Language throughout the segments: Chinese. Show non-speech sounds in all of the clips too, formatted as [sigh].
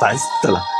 烦死了！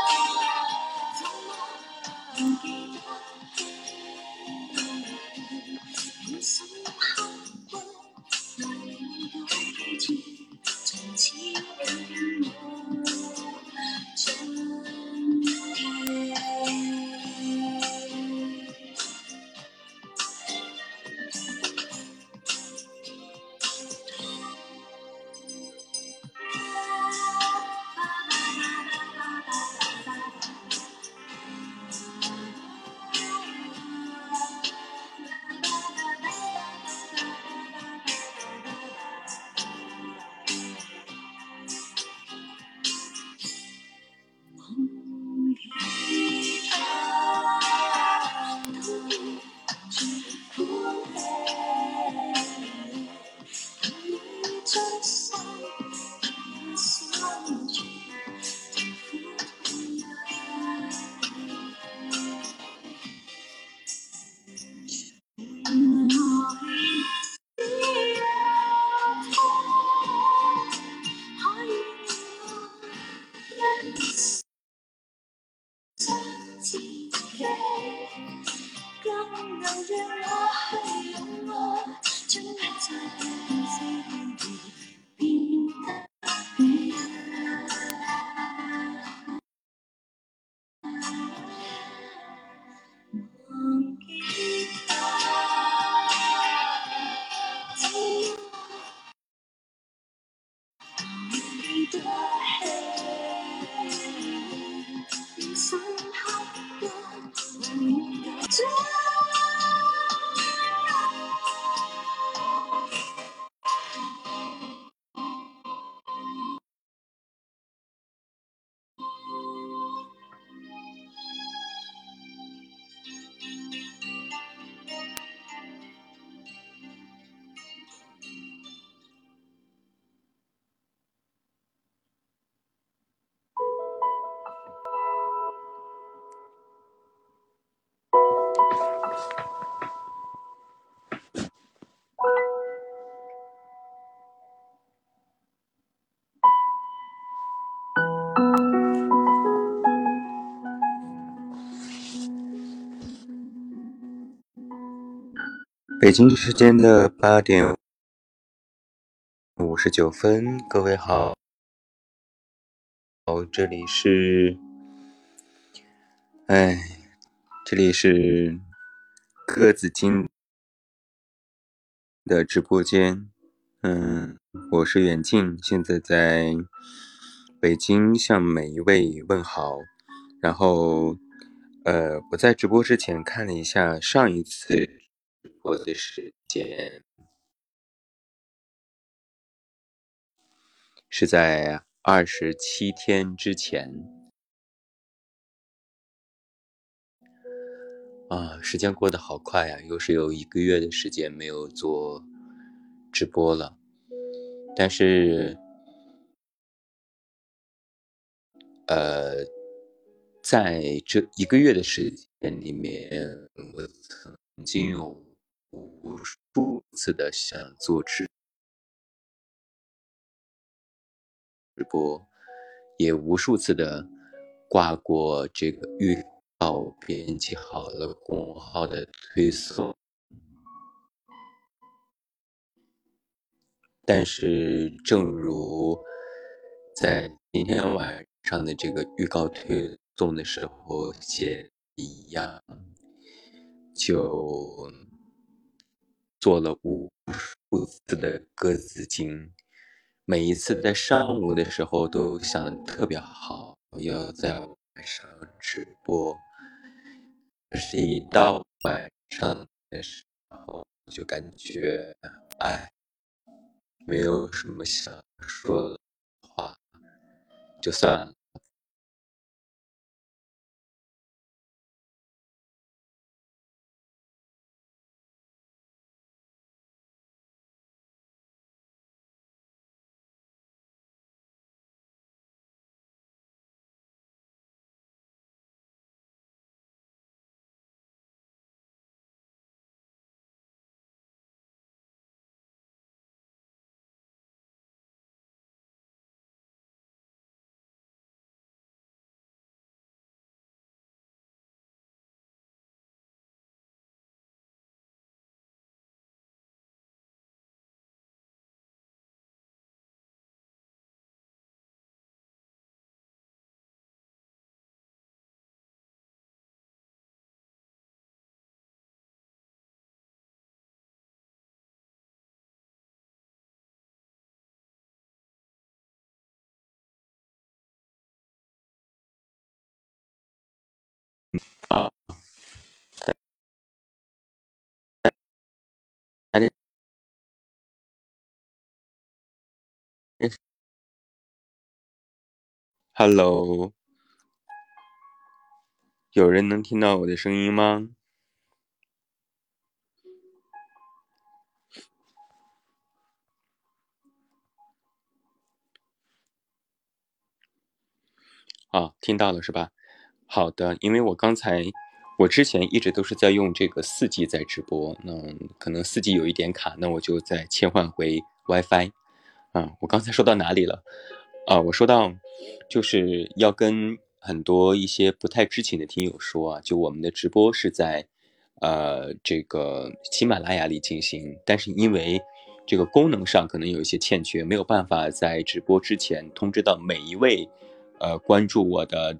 北京时间的八点五十九分，各位好，哦，这里是，哎，这里是鸽子精的直播间，嗯，我是远近，现在在北京向每一位问好，然后，呃，我在直播之前看了一下上一次。我的时间是在二十七天之前啊，时间过得好快呀，又是有一个月的时间没有做直播了。但是，呃，在这一个月的时间里面，我曾经有。无数次的想做直直播，也无数次的挂过这个预告，编辑好了公众号的推送，但是正如在今天晚上的这个预告推送的时候写一样，就。做了无数次的鸽子精，每一次在上午的时候都想特别好，要在晚上直播。可是，一到晚上的时候，就感觉，哎，没有什么想说的话，就算了。啊，，Hello，有人能听到我的声音吗？啊，听到了是吧？好的，因为我刚才，我之前一直都是在用这个四 G 在直播，那可能四 G 有一点卡，那我就再切换回 WiFi。啊，我刚才说到哪里了？啊，我说到就是要跟很多一些不太知情的听友说啊，就我们的直播是在呃这个喜马拉雅里进行，但是因为这个功能上可能有一些欠缺，没有办法在直播之前通知到每一位呃关注我的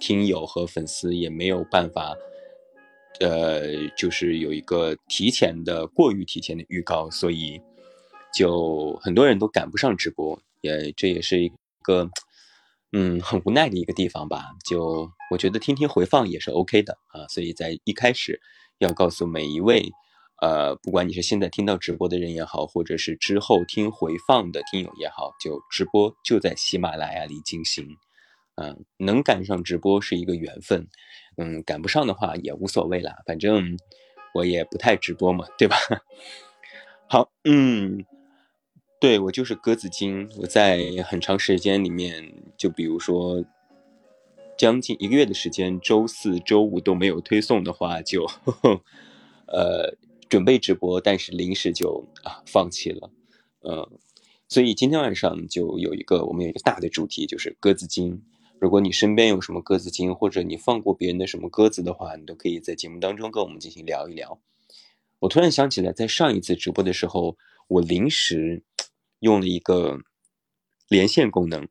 听友和粉丝，也没有办法呃就是有一个提前的过于提前的预告，所以。就很多人都赶不上直播，也这也是一个，嗯，很无奈的一个地方吧。就我觉得听听回放也是 OK 的啊，所以在一开始要告诉每一位，呃，不管你是现在听到直播的人也好，或者是之后听回放的听友也好，就直播就在喜马拉雅里进行，嗯，能赶上直播是一个缘分，嗯，赶不上的话也无所谓啦，反正我也不太直播嘛，对吧？[laughs] 好，嗯。对我就是鸽子精，我在很长时间里面，就比如说将近一个月的时间，周四周五都没有推送的话，就呃准备直播，但是临时就啊放弃了，嗯，所以今天晚上就有一个我们有一个大的主题，就是鸽子精。如果你身边有什么鸽子精，或者你放过别人的什么鸽子的话，你都可以在节目当中跟我们进行聊一聊。我突然想起来，在上一次直播的时候，我临时。用了一个连线功能，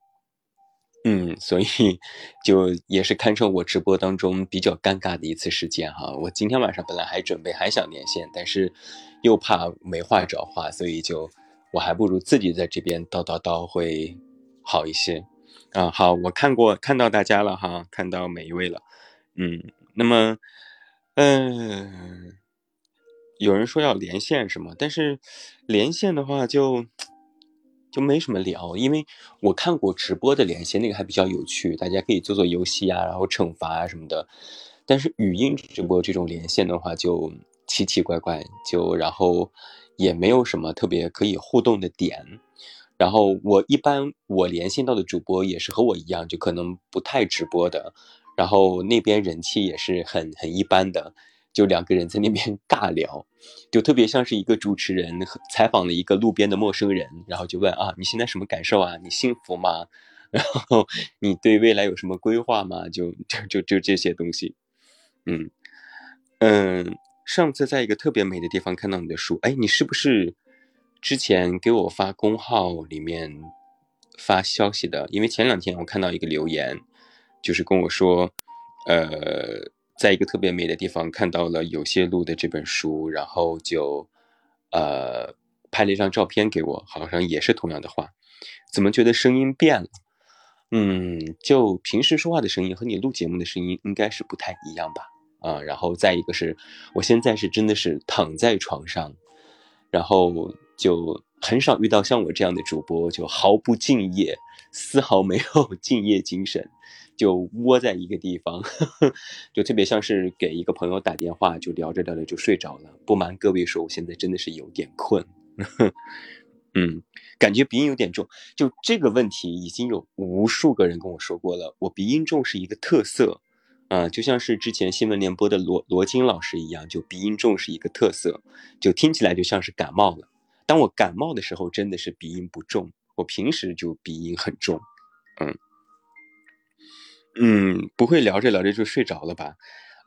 嗯，所以 [laughs] 就也是堪称我直播当中比较尴尬的一次事件哈。我今天晚上本来还准备还想连线，但是又怕没话找话，所以就我还不如自己在这边叨叨叨会好一些啊。好，我看过看到大家了哈，看到每一位了，嗯，那么嗯，有人说要连线是吗？但是连线的话就。就没什么聊，因为我看过直播的连线，那个还比较有趣，大家可以做做游戏啊，然后惩罚啊什么的。但是语音直播这种连线的话，就奇奇怪怪，就然后也没有什么特别可以互动的点。然后我一般我连线到的主播也是和我一样，就可能不太直播的，然后那边人气也是很很一般的。就两个人在那边 [laughs] 尬聊，就特别像是一个主持人采访了一个路边的陌生人，然后就问啊，你现在什么感受啊？你幸福吗？[laughs] 然后你对未来有什么规划吗？就就就就这些东西。嗯嗯，上次在一个特别美的地方看到你的书，哎，你是不是之前给我发公号里面发消息的？因为前两天我看到一个留言，就是跟我说，呃。在一个特别美的地方看到了有些路的这本书，然后就，呃，拍了一张照片给我，好像也是同样的话。怎么觉得声音变了？嗯，就平时说话的声音和你录节目的声音应该是不太一样吧？啊，然后再一个是我现在是真的是躺在床上，然后就很少遇到像我这样的主播，就毫不敬业，丝毫没有 [laughs] 敬业精神，就窝在一个地方，[laughs] 就特别像是给一个朋友打电话，就聊着聊着就睡着了。不瞒各位说，我现在真的是有点困。[laughs] 嗯，感觉鼻音有点重。就这个问题，已经有无数个人跟我说过了。我鼻音重是一个特色，啊，就像是之前新闻联播的罗罗金老师一样，就鼻音重是一个特色，就听起来就像是感冒了。当我感冒的时候，真的是鼻音不重。我平时就鼻音很重，嗯嗯，不会聊着聊着就睡着了吧？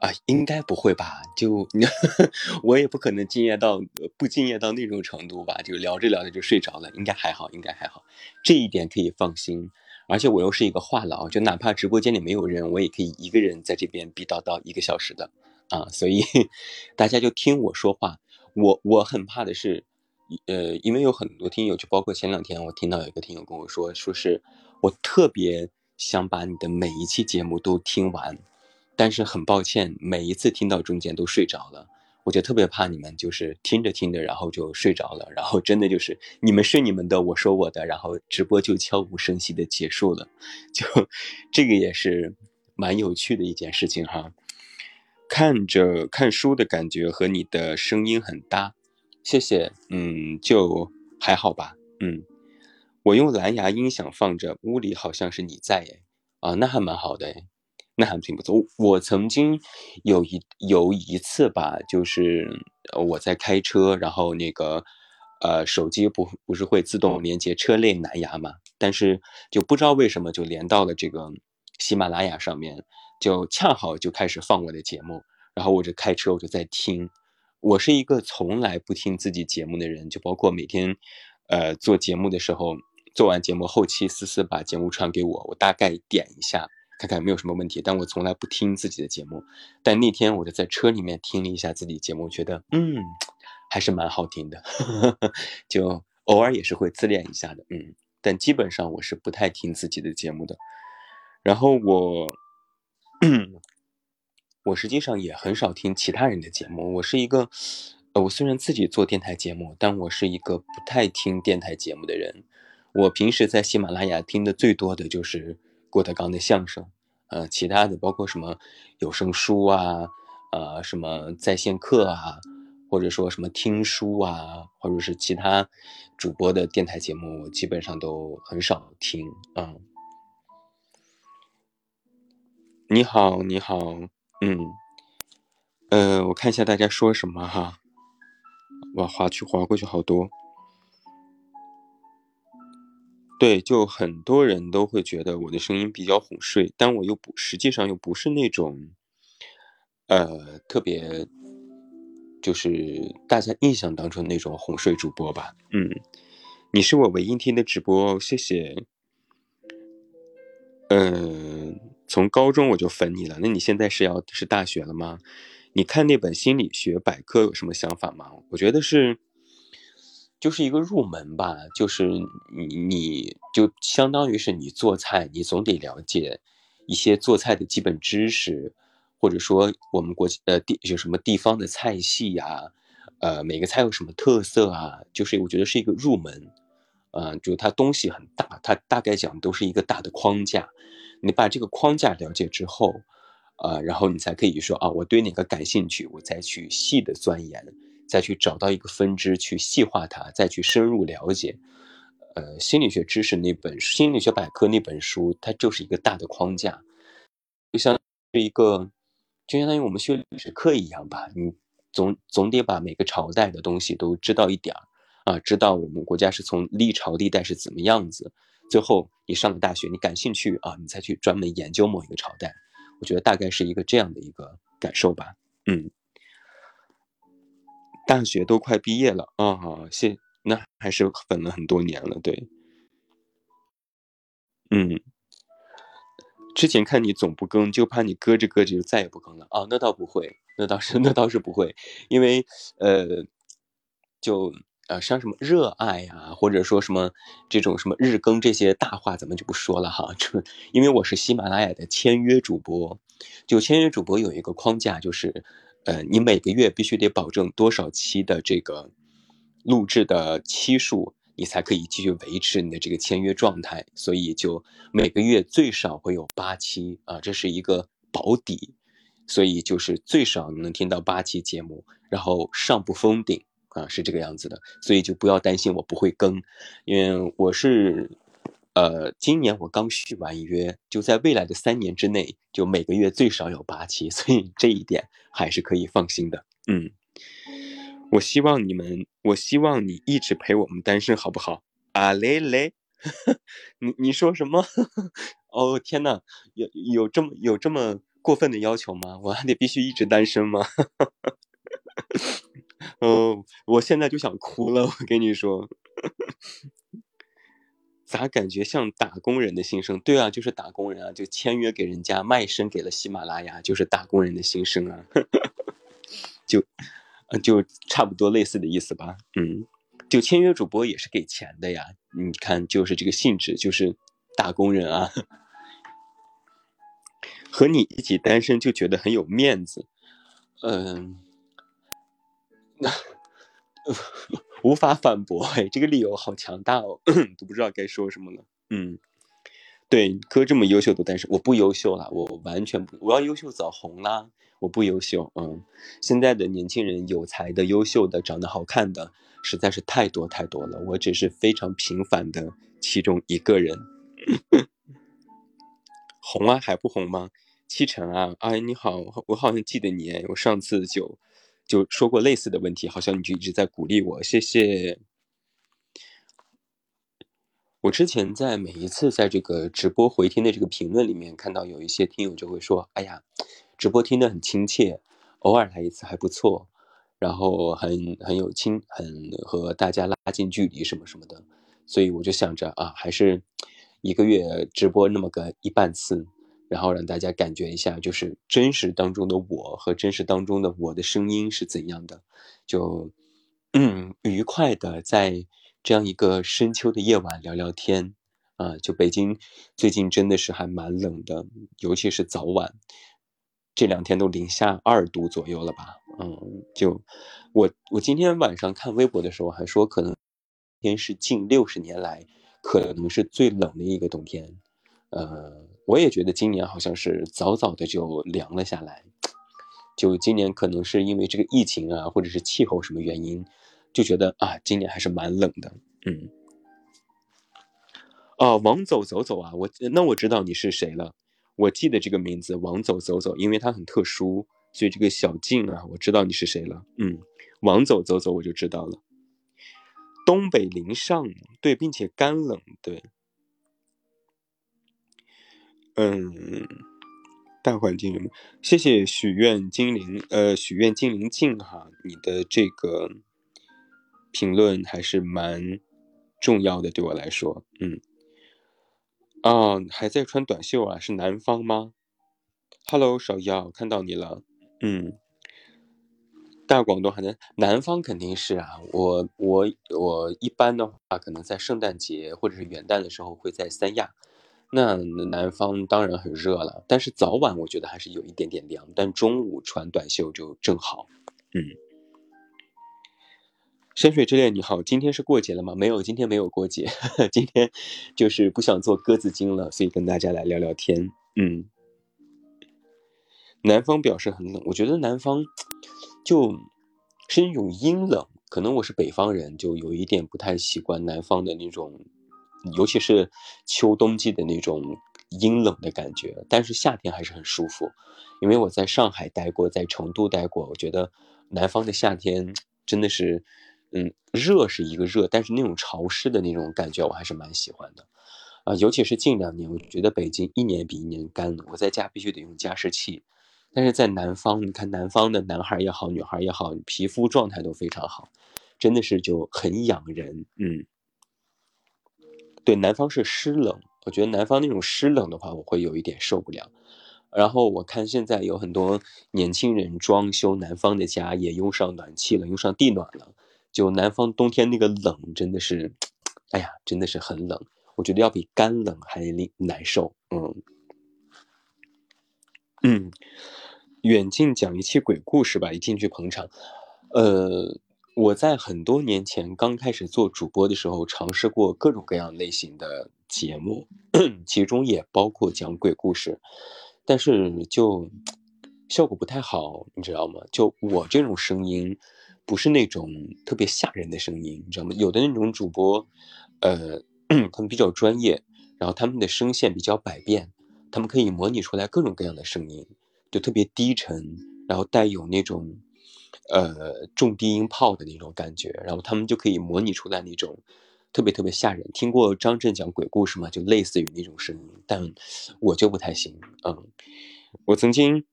啊，应该不会吧？就 [laughs] 我也不可能敬业到不敬业到那种程度吧？就聊着聊着就睡着了，应该还好，应该还好，这一点可以放心。而且我又是一个话痨，就哪怕直播间里没有人，我也可以一个人在这边逼叨叨一个小时的啊。所以 [laughs] 大家就听我说话。我我很怕的是，呃，因为有很多听友，就包括前两天我听到有一个听友跟我说，说是我特别想把你的每一期节目都听完。但是很抱歉，每一次听到中间都睡着了，我就特别怕你们就是听着听着，然后就睡着了，然后真的就是你们睡你们的，我说我的，然后直播就悄无声息的结束了，[laughs] 就这个也是蛮有趣的一件事情哈。看着看书的感觉和你的声音很搭，谢谢，嗯，就还好吧，嗯，我用蓝牙音响放着，屋里好像是你在哎，啊，那还蛮好的哎。那还挺不错。我曾经有一有一次吧，就是我在开车，然后那个呃手机不不是会自动连接车内蓝牙嘛，但是就不知道为什么就连到了这个喜马拉雅上面，就恰好就开始放我的节目，然后我就开车我就在听。我是一个从来不听自己节目的人，就包括每天呃做节目的时候，做完节目后期思思把节目传给我，我大概点一下。看看有没有什么问题，但我从来不听自己的节目。但那天我就在车里面听了一下自己节目，觉得嗯，还是蛮好听的，[laughs] 就偶尔也是会自恋一下的，嗯。但基本上我是不太听自己的节目的。然后我，我实际上也很少听其他人的节目。我是一个，呃，我虽然自己做电台节目，但我是一个不太听电台节目的人。我平时在喜马拉雅听的最多的就是。郭德纲的相声，呃，其他的包括什么有声书啊，呃，什么在线课啊，或者说什么听书啊，或者是其他主播的电台节目，我基本上都很少听啊。你好，你好，嗯，呃，我看一下大家说什么哈，哇，划去划过去好多。对，就很多人都会觉得我的声音比较哄睡，但我又不，实际上又不是那种，呃，特别，就是大家印象当中那种哄睡主播吧。嗯，你是我唯一听的直播，谢谢。嗯，从高中我就粉你了，那你现在是要是大学了吗？你看那本心理学百科有什么想法吗？我觉得是。就是一个入门吧，就是你你就相当于是你做菜，你总得了解一些做菜的基本知识，或者说我们国呃地有什么地方的菜系呀，呃每个菜有什么特色啊，就是我觉得是一个入门，嗯，就它东西很大，它大概讲都是一个大的框架，你把这个框架了解之后，呃，然后你才可以说啊，我对哪个感兴趣，我再去细的钻研。再去找到一个分支去细化它，再去深入了解。呃，心理学知识那本《心理学百科》那本书，它就是一个大的框架，就像是一个，就相当于我们学历史课一样吧。你总总得把每个朝代的东西都知道一点儿啊，知道我们国家是从历朝历代是怎么样子。最后你上了大学，你感兴趣啊，你再去专门研究某一个朝代。我觉得大概是一个这样的一个感受吧。嗯。大学都快毕业了啊，谢，那还是粉了很多年了，对，嗯，之前看你总不更，就怕你搁着搁着就再也不更了啊，那倒不会，那倒是 [laughs] 那倒是不会，因为呃，就呃像什么热爱呀，或者说什么这种什么日更这些大话，咱们就不说了哈，[laughs] 这因为我是喜马拉雅的签约主播，就签约主播有一个框架就是。呃，你每个月必须得保证多少期的这个录制的期数，你才可以继续维持你的这个签约状态。所以就每个月最少会有八期啊，这是一个保底，所以就是最少能听到八期节目，然后上不封顶啊，是这个样子的。所以就不要担心我不会更，因为我是。呃，今年我刚续完约，就在未来的三年之内，就每个月最少有八期，所以这一点还是可以放心的。嗯，我希望你们，我希望你一直陪我们单身，好不好？啊嘞嘞，[laughs] 你你说什么？[laughs] 哦天呐，有有这么有这么过分的要求吗？我还得必须一直单身吗？[laughs] 哦，我现在就想哭了，我跟你说。[laughs] 咋感觉像打工人的心声？对啊，就是打工人啊，就签约给人家，卖身给了喜马拉雅，就是打工人的心声啊，[laughs] 就，就差不多类似的意思吧。嗯，就签约主播也是给钱的呀。你看，就是这个性质，就是打工人啊。[laughs] 和你一起单身就觉得很有面子，嗯，[laughs] 无法反驳，哎，这个理由好强大哦，[clears throat] 都不知道该说什么了。嗯，对，哥这么优秀都但是，我不优秀了，我完全不，我要优秀早红啦，我不优秀。嗯，现在的年轻人有才的、优秀的、长得好看的，实在是太多太多了，我只是非常平凡的其中一个人。[laughs] 红啊，还不红吗？七成啊，哎，你好，我好像记得你，我上次就。就说过类似的问题，好像你就一直在鼓励我，谢谢。我之前在每一次在这个直播回听的这个评论里面，看到有一些听友就会说：“哎呀，直播听得很亲切，偶尔来一次还不错，然后很很有亲，很和大家拉近距离什么什么的。”所以我就想着啊，还是一个月直播那么个一半次。然后让大家感觉一下，就是真实当中的我和真实当中的我的声音是怎样的，就嗯愉快的在这样一个深秋的夜晚聊聊天啊。就北京最近真的是还蛮冷的，尤其是早晚，这两天都零下二度左右了吧？嗯，就我我今天晚上看微博的时候还说，可能天是近六十年来可能是最冷的一个冬天，呃。我也觉得今年好像是早早的就凉了下来，就今年可能是因为这个疫情啊，或者是气候什么原因，就觉得啊，今年还是蛮冷的。嗯，哦，王走走走啊，我那我知道你是谁了，我记得这个名字王走走走，因为它很特殊，所以这个小静啊，我知道你是谁了。嗯，王走走走我就知道了，东北零上对，并且干冷对。嗯，大环境，谢谢许愿精灵，呃，许愿精灵静哈，你的这个评论还是蛮重要的，对我来说，嗯，啊，还在穿短袖啊，是南方吗？Hello，小妖，看到你了，嗯，大广东还在南方肯定是啊，我我我一般的话，可能在圣诞节或者是元旦的时候会在三亚。那南方当然很热了，但是早晚我觉得还是有一点点凉，但中午穿短袖就正好。嗯，山水之恋你好，今天是过节了吗？没有，今天没有过节，今天就是不想做鸽子精了，所以跟大家来聊聊天。嗯，南方表示很冷，我觉得南方就是一种阴冷，可能我是北方人，就有一点不太习惯南方的那种。尤其是秋冬季的那种阴冷的感觉，但是夏天还是很舒服。因为我在上海待过，在成都待过，我觉得南方的夏天真的是，嗯，热是一个热，但是那种潮湿的那种感觉我还是蛮喜欢的。啊，尤其是近两年，我觉得北京一年比一年干，我在家必须得用加湿器。但是在南方，你看南方的男孩也好，女孩也好，皮肤状态都非常好，真的是就很养人，嗯。对，南方是湿冷，我觉得南方那种湿冷的话，我会有一点受不了。然后我看现在有很多年轻人装修南方的家，也用上暖气了，用上地暖了。就南方冬天那个冷，真的是，哎呀，真的是很冷。我觉得要比干冷还难受。嗯嗯，远近讲一期鬼故事吧，一进去捧场。呃，我在很多年前刚开始做主播的时候，尝试过各种各样类型的节目，其中也包括讲鬼故事，但是就效果不太好，你知道吗？就我这种声音，不是那种特别吓人的声音，你知道吗？有的那种主播，呃，[clears throat] 他们比较专业，然后他们的声线比较百变，他们可以模拟出来各种各样的声音，就特别低沉，然后带有那种。呃，重低音炮的那种感觉，然后他们就可以模拟出来那种特别特别吓人。听过张震讲鬼故事吗？就类似于那种声音，但我就不太行。嗯，我曾经，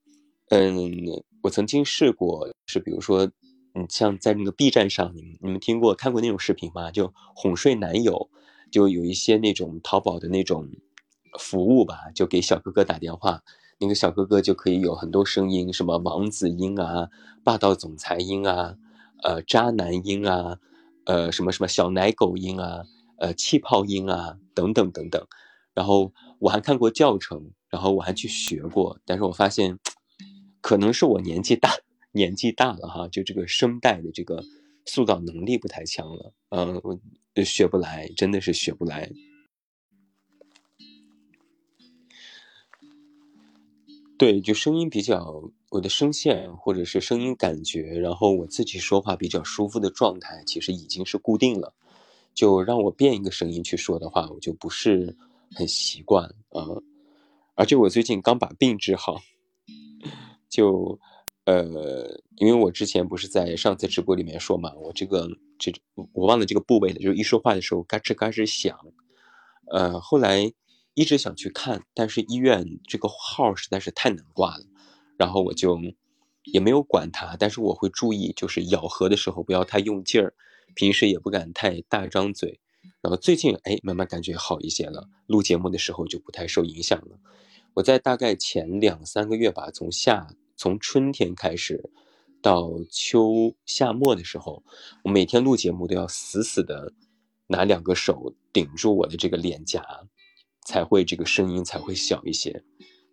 嗯，我曾经试过，是比如说，嗯，像在那个 B 站上，你们你们听过看过那种视频吗？就哄睡男友，就有一些那种淘宝的那种服务吧，就给小哥哥打电话。那个小哥哥就可以有很多声音，什么王子音啊、霸道总裁音啊、呃渣男音啊、呃什么什么小奶狗音啊、呃气泡音啊等等等等。然后我还看过教程，然后我还去学过，但是我发现，可能是我年纪大，年纪大了哈，就这个声带的这个塑造能力不太强了，嗯，我学不来，真的是学不来。对，就声音比较，我的声线或者是声音感觉，然后我自己说话比较舒服的状态，其实已经是固定了。就让我变一个声音去说的话，我就不是很习惯啊。而且我最近刚把病治好，[laughs] 就呃，因为我之前不是在上次直播里面说嘛，我这个这我忘了这个部位了，就是一说话的时候嘎吱嘎吱响，呃，后来。一直想去看，但是医院这个号实在是太难挂了，然后我就也没有管它，但是我会注意，就是咬合的时候不要太用劲儿，平时也不敢太大张嘴，然后最近哎慢慢感觉好一些了，录节目的时候就不太受影响了。我在大概前两三个月吧，从夏从春天开始到秋夏末的时候，我每天录节目都要死死的拿两个手顶住我的这个脸颊。才会这个声音才会小一些，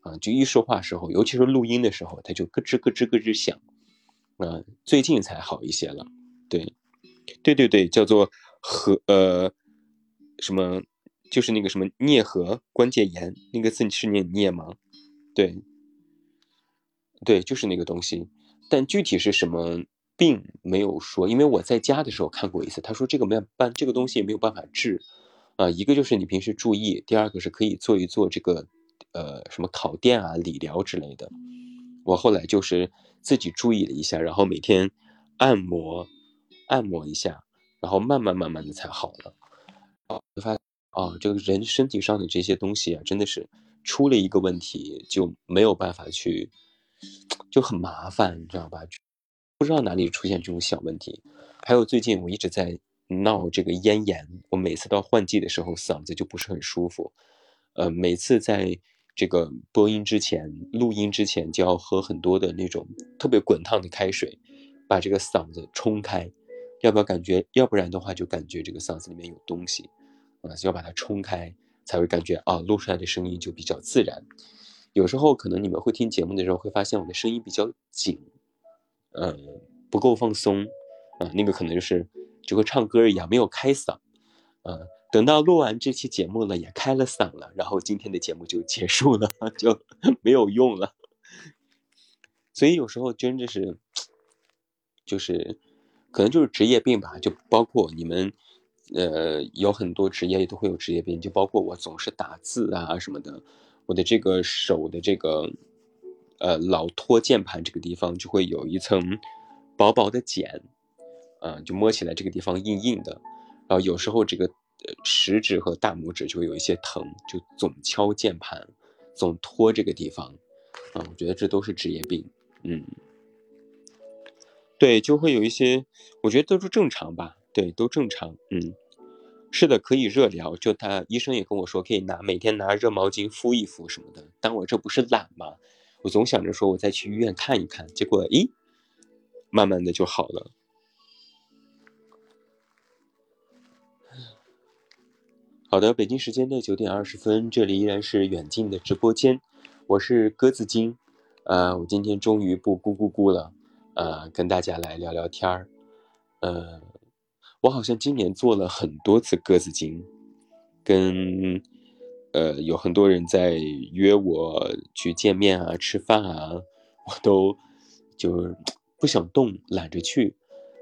啊，就一说话时候，尤其是录音的时候，它就咯吱咯吱咯吱响，啊，最近才好一些了，对，对对对，叫做和呃什么，就是那个什么颞颌关节炎，那个字是念颞吗？对，对，就是那个东西，但具体是什么并没有说，因为我在家的时候看过一次，他说这个没有办，这个东西也没有办法治。啊，一个就是你平时注意，第二个是可以做一做这个，呃，什么烤电啊、理疗之类的。我后来就是自己注意了一下，然后每天按摩，按摩一下，然后慢慢慢慢的才好了。哦，发现哦，这个人身体上的这些东西啊，真的是出了一个问题就没有办法去，就很麻烦，你知道吧？不知道哪里出现这种小问题。还有最近我一直在。闹这个咽炎，我每次到换季的时候嗓子就不是很舒服，呃，每次在这个播音之前、录音之前就要喝很多的那种特别滚烫的开水，把这个嗓子冲开，要不要感觉？要不然的话就感觉这个嗓子里面有东西，啊，要把它冲开才会感觉啊，录出来的声音就比较自然。有时候可能你们会听节目的时候会发现我的声音比较紧，呃，不够放松，啊，那个可能就是。就和唱歌一样，没有开嗓，嗯，等到录完这期节目了，也开了嗓了，然后今天的节目就结束了，[laughs] 就没有用了。所以有时候真的是，就是可能就是职业病吧，就包括你们，呃，有很多职业都会有职业病，就包括我总是打字啊什么的，我的这个手的这个，呃，老托键盘这个地方就会有一层薄薄的茧。嗯，就摸起来这个地方硬硬的，然后有时候这个食指和大拇指就会有一些疼，就总敲键盘，总拖这个地方，啊，我觉得这都是职业病，嗯，对，就会有一些，我觉得都是正常吧，对，都正常，嗯，是的，可以热疗，就他医生也跟我说，可以拿每天拿热毛巾敷一敷什么的，但我这不是懒吗？我总想着说我再去医院看一看，结果咦，慢慢的就好了。好的，北京时间的九点二十分，这里依然是远近的直播间，我是鸽子精，呃，我今天终于不咕咕咕了，呃，跟大家来聊聊天儿，呃，我好像今年做了很多次鸽子精，跟呃有很多人在约我去见面啊、吃饭啊，我都就不想动，懒着去。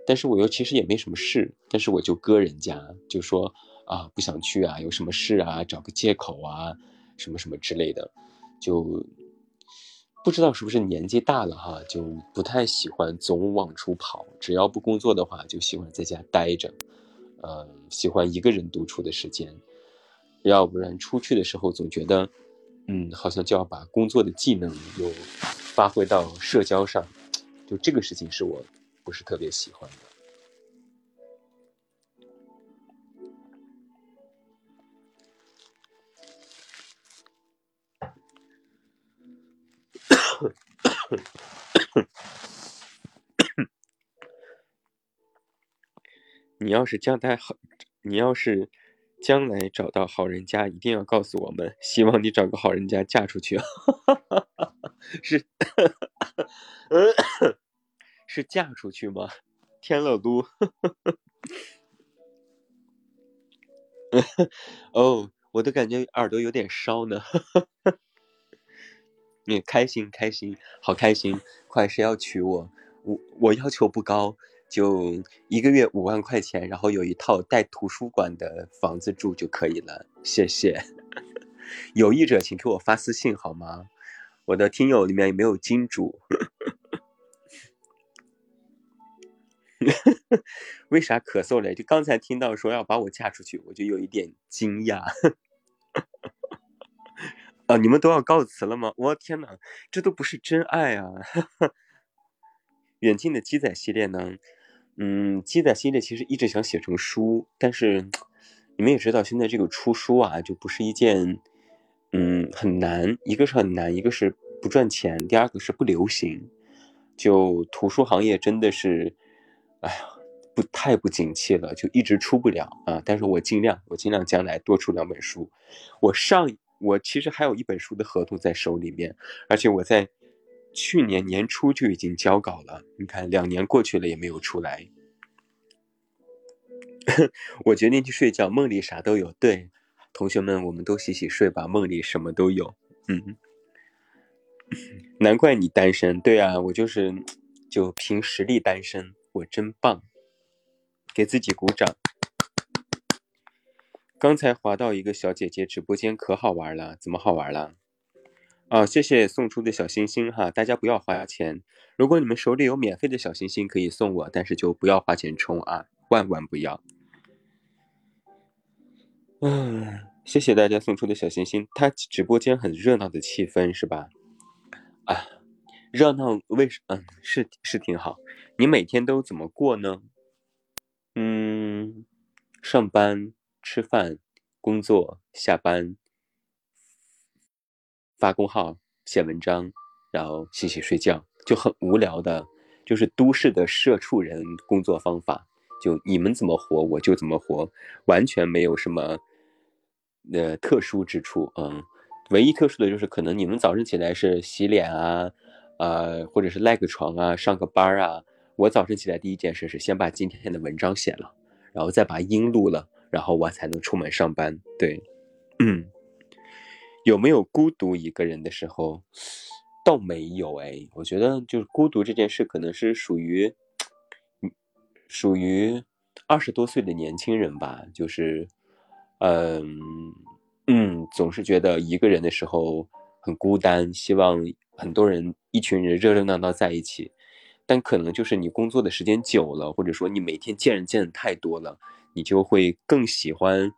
但是我又其实也没什么事，但是我就割人家，就说啊不想去啊，有什么事啊，找个借口啊，什么什么之类的，就不知道是不是年纪大了哈，就不太喜欢总往出跑。只要不工作的话，就喜欢在家待着，呃，喜欢一个人独处的时间。要不然出去的时候总觉得，嗯，好像就要把工作的技能又发挥到社交上，就这个事情是我。不是特别喜欢的。你要是将来好，你要是将来找到好人家，一定要告诉我们。希望你找个好人家嫁出去。[laughs] 是。是嫁出去吗？天乐都，[laughs] 哦，我都感觉耳朵有点烧呢。你开心开心，好开心！快谁要娶我？我我要求不高，就一个月五万块钱，然后有一套带图书馆的房子住就可以了。谢谢，[laughs] 有意者请给我发私信好吗？我的听友里面也没有金主？[laughs] 为啥咳嗽嘞？就刚才听到说要把我嫁出去，我就有一点惊讶。啊，你们都要告辞了吗？我天哪，这都不是真爱啊！[laughs] 远近的鸡仔系列呢？嗯，鸡仔系列其实一直想写成书，但是你们也知道，现在这个出书啊，就不是一件嗯很难，一个是很难，一个是不赚钱，第二个是不流行。就图书行业真的是。哎呀，不太不景气了，就一直出不了啊！但是我尽量，我尽量将来多出两本书。我上我其实还有一本书的合同在手里面，而且我在去年年初就已经交稿了。你看，两年过去了也没有出来。[laughs] 我决定去睡觉，梦里啥都有。对，同学们，我们都洗洗睡吧，梦里什么都有。嗯，难怪你单身。对啊，我就是就凭实力单身。我真棒，给自己鼓掌。刚才滑到一个小姐姐直播间，可好玩了。怎么好玩了？啊，谢谢送出的小心心哈，大家不要花钱。如果你们手里有免费的小心心，可以送我，但是就不要花钱充啊，万万不要。嗯，谢谢大家送出的小心心。他直播间很热闹的气氛是吧？啊。热闹为什嗯是是挺好，你每天都怎么过呢？嗯，上班、吃饭、工作、下班、发公号、写文章，然后洗洗睡觉，就很无聊的，就是都市的社畜人工作方法。就你们怎么活，我就怎么活，完全没有什么呃特殊之处。嗯，唯一特殊的就是可能你们早上起来是洗脸啊。呃，或者是赖个床啊，上个班啊。我早晨起来第一件事是先把今天的文章写了，然后再把音录了，然后我才能出门上班。对，嗯，有没有孤独一个人的时候？倒没有哎，我觉得就是孤独这件事，可能是属于，属于二十多岁的年轻人吧。就是，嗯嗯，总是觉得一个人的时候很孤单，希望。很多人，一群人热热闹闹在一起，但可能就是你工作的时间久了，或者说你每天见人见的太多了，你就会更喜欢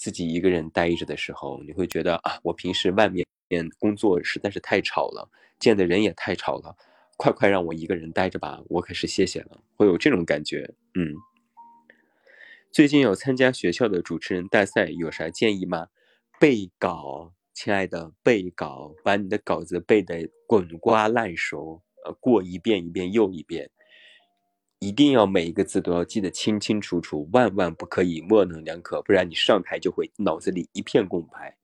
自己一个人待着的时候。你会觉得啊，我平时外面工作实在是太吵了，见的人也太吵了，快快让我一个人待着吧，我可是谢谢了。会有这种感觉，嗯。最近有参加学校的主持人大赛，有啥建议吗？背稿。亲爱的，背稿，把你的稿子背得滚瓜烂熟，呃，过一遍一遍又一遍，一定要每一个字都要记得清清楚楚，万万不可以模棱两可，不然你上台就会脑子里一片空白。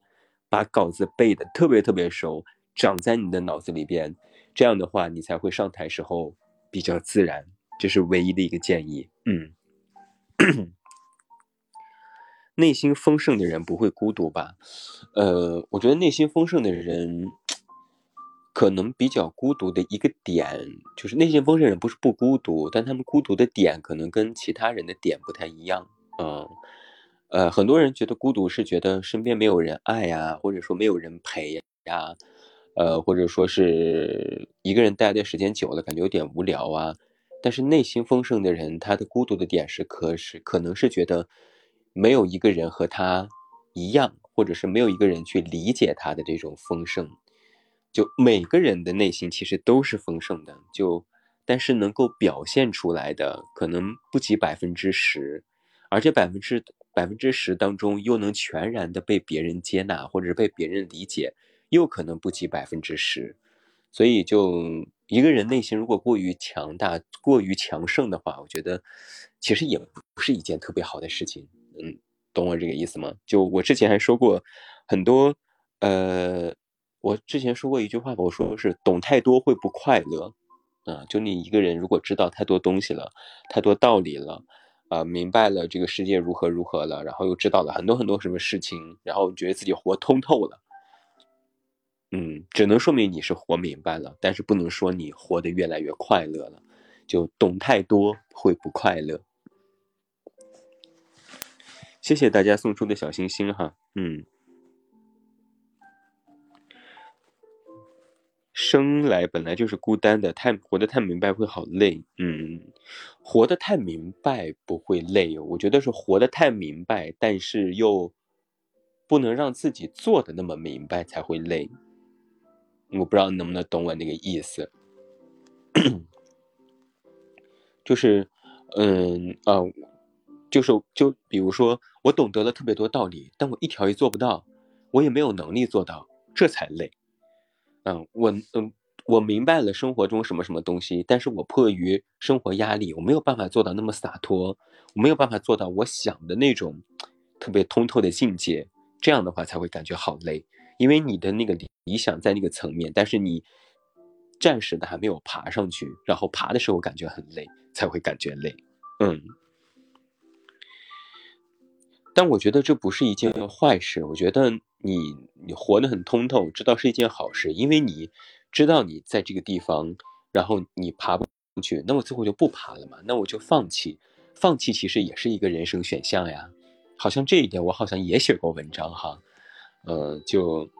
把稿子背的特别特别熟，长在你的脑子里边，这样的话你才会上台时候比较自然。这是唯一的一个建议。嗯，[coughs] 内心丰盛的人不会孤独吧？呃，我觉得内心丰盛的人。可能比较孤独的一个点，就是内心丰盛人不是不孤独，但他们孤独的点可能跟其他人的点不太一样。嗯，呃，很多人觉得孤独是觉得身边没有人爱呀，或者说没有人陪呀，呃，或者说是一个人待的时间久了，感觉有点无聊啊。但是内心丰盛的人，他的孤独的点是可是可能是觉得没有一个人和他一样，或者是没有一个人去理解他的这种丰盛。就每个人的内心其实都是丰盛的，就但是能够表现出来的可能不及百分之十，而且百分之百分之十当中又能全然的被别人接纳或者是被别人理解，又可能不及百分之十。所以，就一个人内心如果过于强大、过于强盛的话，我觉得其实也不是一件特别好的事情。嗯，懂我这个意思吗？就我之前还说过很多，呃。我之前说过一句话，我说是懂太多会不快乐，啊，就你一个人如果知道太多东西了，太多道理了，啊，明白了这个世界如何如何了，然后又知道了很多很多什么事情，然后觉得自己活通透了，嗯，只能说明你是活明白了，但是不能说你活得越来越快乐了，就懂太多会不快乐。谢谢大家送出的小心心哈，嗯。生来本来就是孤单的，太活得太明白会好累。嗯，活得太明白不会累，我觉得是活得太明白，但是又不能让自己做的那么明白才会累。我不知道能不能懂我那个意思，就是，嗯啊，就是就比如说，我懂得了特别多道理，但我一条也做不到，我也没有能力做到，这才累。嗯，我嗯，我明白了生活中什么什么东西，但是我迫于生活压力，我没有办法做到那么洒脱，我没有办法做到我想的那种特别通透的境界，这样的话才会感觉好累，因为你的那个理想在那个层面，但是你暂时的还没有爬上去，然后爬的时候感觉很累，才会感觉累，嗯。但我觉得这不是一件坏事，我觉得你你活得很通透，知道是一件好事，因为你知道你在这个地方，然后你爬不上去，那我最后就不爬了嘛，那我就放弃，放弃其实也是一个人生选项呀，好像这一点我好像也写过文章哈，呃，就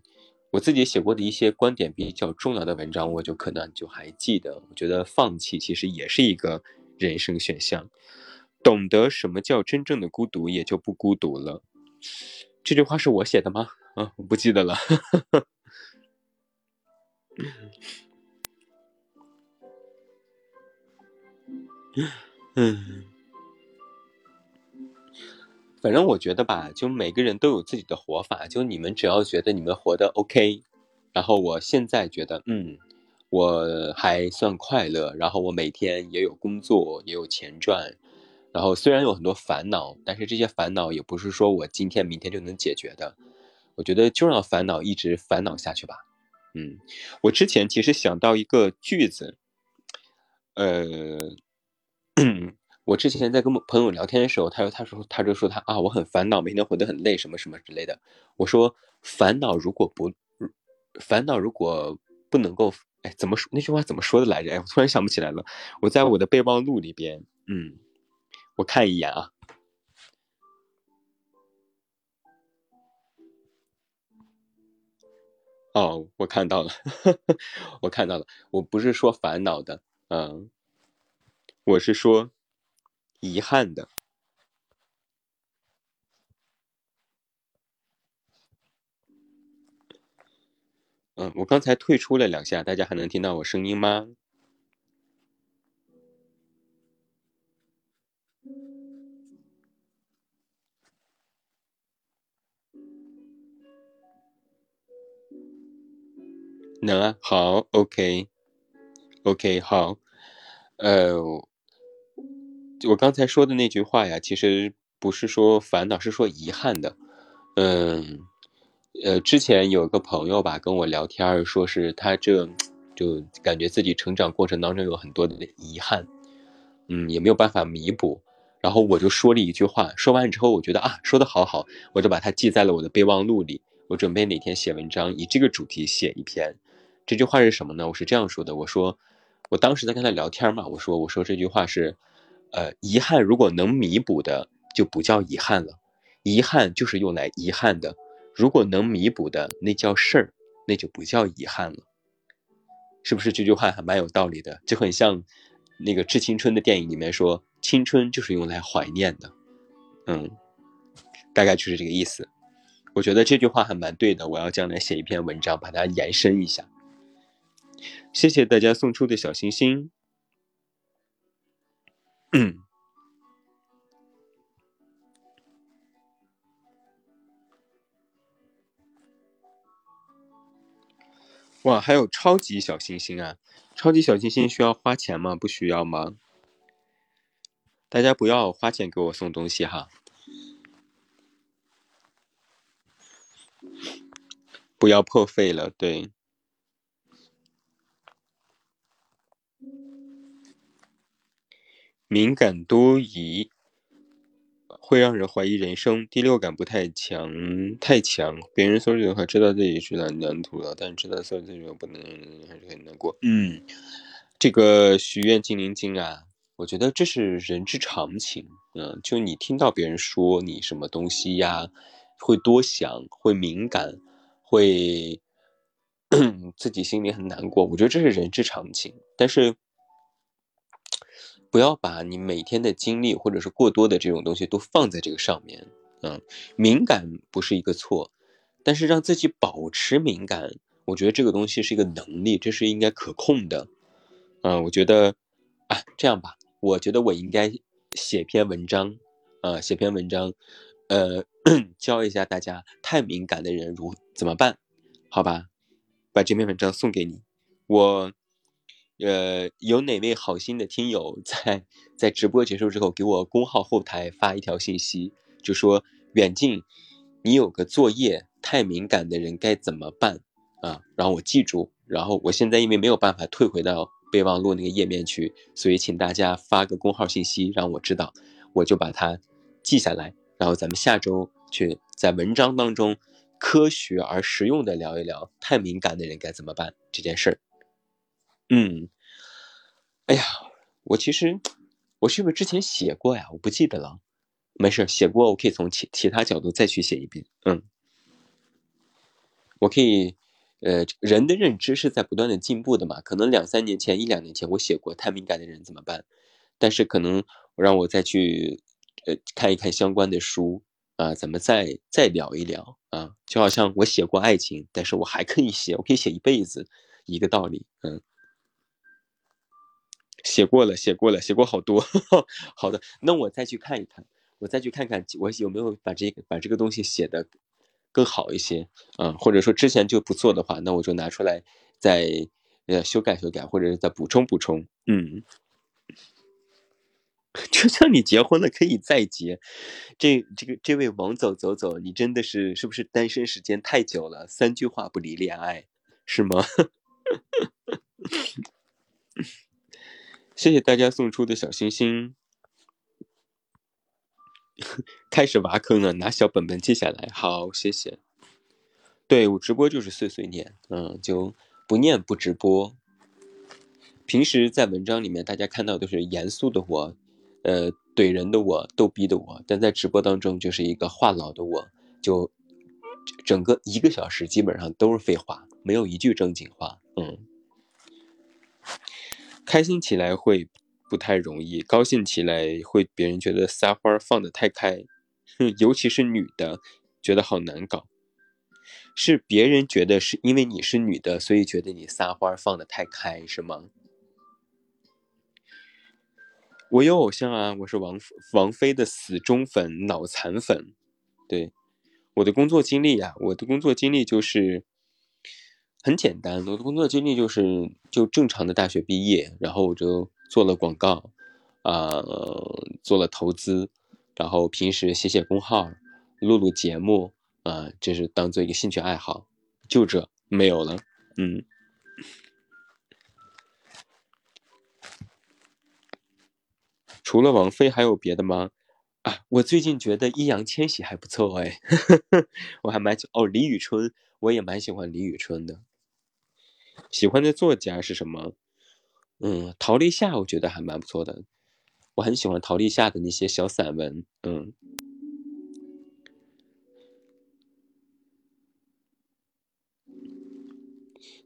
[clears throat] 我自己写过的一些观点比较重要的文章，我就可能就还记得，我觉得放弃其实也是一个人生选项。懂得什么叫真正的孤独，也就不孤独了。这句话是我写的吗？啊，我不记得了。嗯，反正我觉得吧，就每个人都有自己的活法。就你们只要觉得你们活得 OK，然后我现在觉得，嗯，我还算快乐。然后我每天也有工作，也有钱赚。然后虽然有很多烦恼，但是这些烦恼也不是说我今天明天就能解决的。我觉得就让烦恼一直烦恼下去吧。嗯，我之前其实想到一个句子，呃，[clears throat] 我之前在跟朋友聊天的时候，他说他说他就说他啊，我很烦恼，每天活得很累，什么什么之类的。我说烦恼如果不烦恼如果不能够哎怎么说那句话怎么说的来着？哎，我突然想不起来了。我在我的备忘录里边，嗯。我看一眼啊，哦，我看到了，[laughs] 我看到了，我不是说烦恼的，嗯，我是说遗憾的，嗯，我刚才退出了两下，大家还能听到我声音吗？能啊，好，OK，OK，好，呃，我刚才说的那句话呀，其实不是说烦恼，是说遗憾的。嗯，呃，之前有个朋友吧，跟我聊天说是他这就感觉自己成长过程当中有很多的遗憾。嗯，也没有办法弥补。然后我就说了一句话，说完之后，我觉得啊，说的好好，我就把它记在了我的备忘录里。我准备哪天写文章，以这个主题写一篇。这句话是什么呢？我是这样说的：我说，我当时在跟他聊天嘛，我说，我说这句话是，呃，遗憾如果能弥补的，就不叫遗憾了。遗憾就是用来遗憾的，如果能弥补的，那叫事儿，那就不叫遗憾了。是不是这句话还蛮有道理的？就很像那个《致青春》的电影里面说。青春就是用来怀念的，嗯，大概就是这个意思。我觉得这句话还蛮对的，我要将来写一篇文章，把它延伸一下。谢谢大家送出的小心心。嗯，[clears throat] 哇，还有超级小星星啊！超级小星星需要花钱吗？不需要吗？大家不要花钱给我送东西哈，不要破费了。对，敏感多疑会让人怀疑人生，第六感不太强，太强。别人说这的话，知道自己是蓝蓝图了，但知道搜这个不能，还是很难过。嗯，这个许愿精灵精啊。我觉得这是人之常情，嗯，就你听到别人说你什么东西呀，会多想，会敏感，会 [clears throat] 自己心里很难过。我觉得这是人之常情，但是不要把你每天的精力或者是过多的这种东西都放在这个上面，嗯，敏感不是一个错，但是让自己保持敏感，我觉得这个东西是一个能力，这是应该可控的，嗯，我觉得啊，这样吧。我觉得我应该写篇文章，呃，写篇文章，呃，[coughs] 教一下大家太敏感的人如怎么办？好吧，把这篇文章送给你。我，呃，有哪位好心的听友在在直播结束之后给我公号后台发一条信息，就说远近，你有个作业，太敏感的人该怎么办啊？然后我记住，然后我现在因为没有办法退回到。备忘录那个页面去，所以请大家发个公号信息让我知道，我就把它记下来，然后咱们下周去在文章当中科学而实用的聊一聊太敏感的人该怎么办这件事儿。嗯，哎呀，我其实我是不是之前写过呀？我不记得了，没事，写过我可以从其其他角度再去写一遍。嗯，我可以。呃，人的认知是在不断的进步的嘛？可能两三年前、一两年前我写过太敏感的人怎么办，但是可能让我再去呃看一看相关的书啊，咱们再再聊一聊啊，就好像我写过爱情，但是我还可以写，我可以写一辈子，一个道理，嗯，写过了，写过了，写过好多，[laughs] 好的，那我再去看一看，我再去看看我有没有把这个把这个东西写的。更好一些，嗯，或者说之前就不错的话，那我就拿出来再呃修改修改，或者是再补充补充，嗯，[laughs] 就像你结婚了可以再结，这这个这位王走走走，你真的是是不是单身时间太久了？三句话不离恋爱是吗？[laughs] 谢谢大家送出的小心心。开始挖坑了，拿小本本记下来。好，谢谢。对我直播就是碎碎念，嗯，就不念不直播。平时在文章里面，大家看到都是严肃的我，呃，怼人的我，逗逼的我，但在直播当中就是一个话痨的我，就整个一个小时基本上都是废话，没有一句正经话。嗯，开心起来会。不太容易，高兴起来会别人觉得撒花放得太开，尤其是女的，觉得好难搞。是别人觉得是因为你是女的，所以觉得你撒花放得太开，是吗？我有偶像啊，我是王王菲的死忠粉、脑残粉。对，我的工作经历呀，我的工作经历就是很简单，我的工作经历就是就正常的大学毕业，然后我就。做了广告，啊，做了投资，然后平时写写公号，录录节目，啊，这是当做一个兴趣爱好，就这没有了，嗯。除了王菲还有别的吗？啊，我最近觉得易烊千玺还不错哎，[laughs] 我还蛮哦，李宇春我也蛮喜欢李宇春的。喜欢的作家是什么？嗯，陶立夏我觉得还蛮不错的，我很喜欢陶立夏的那些小散文。嗯，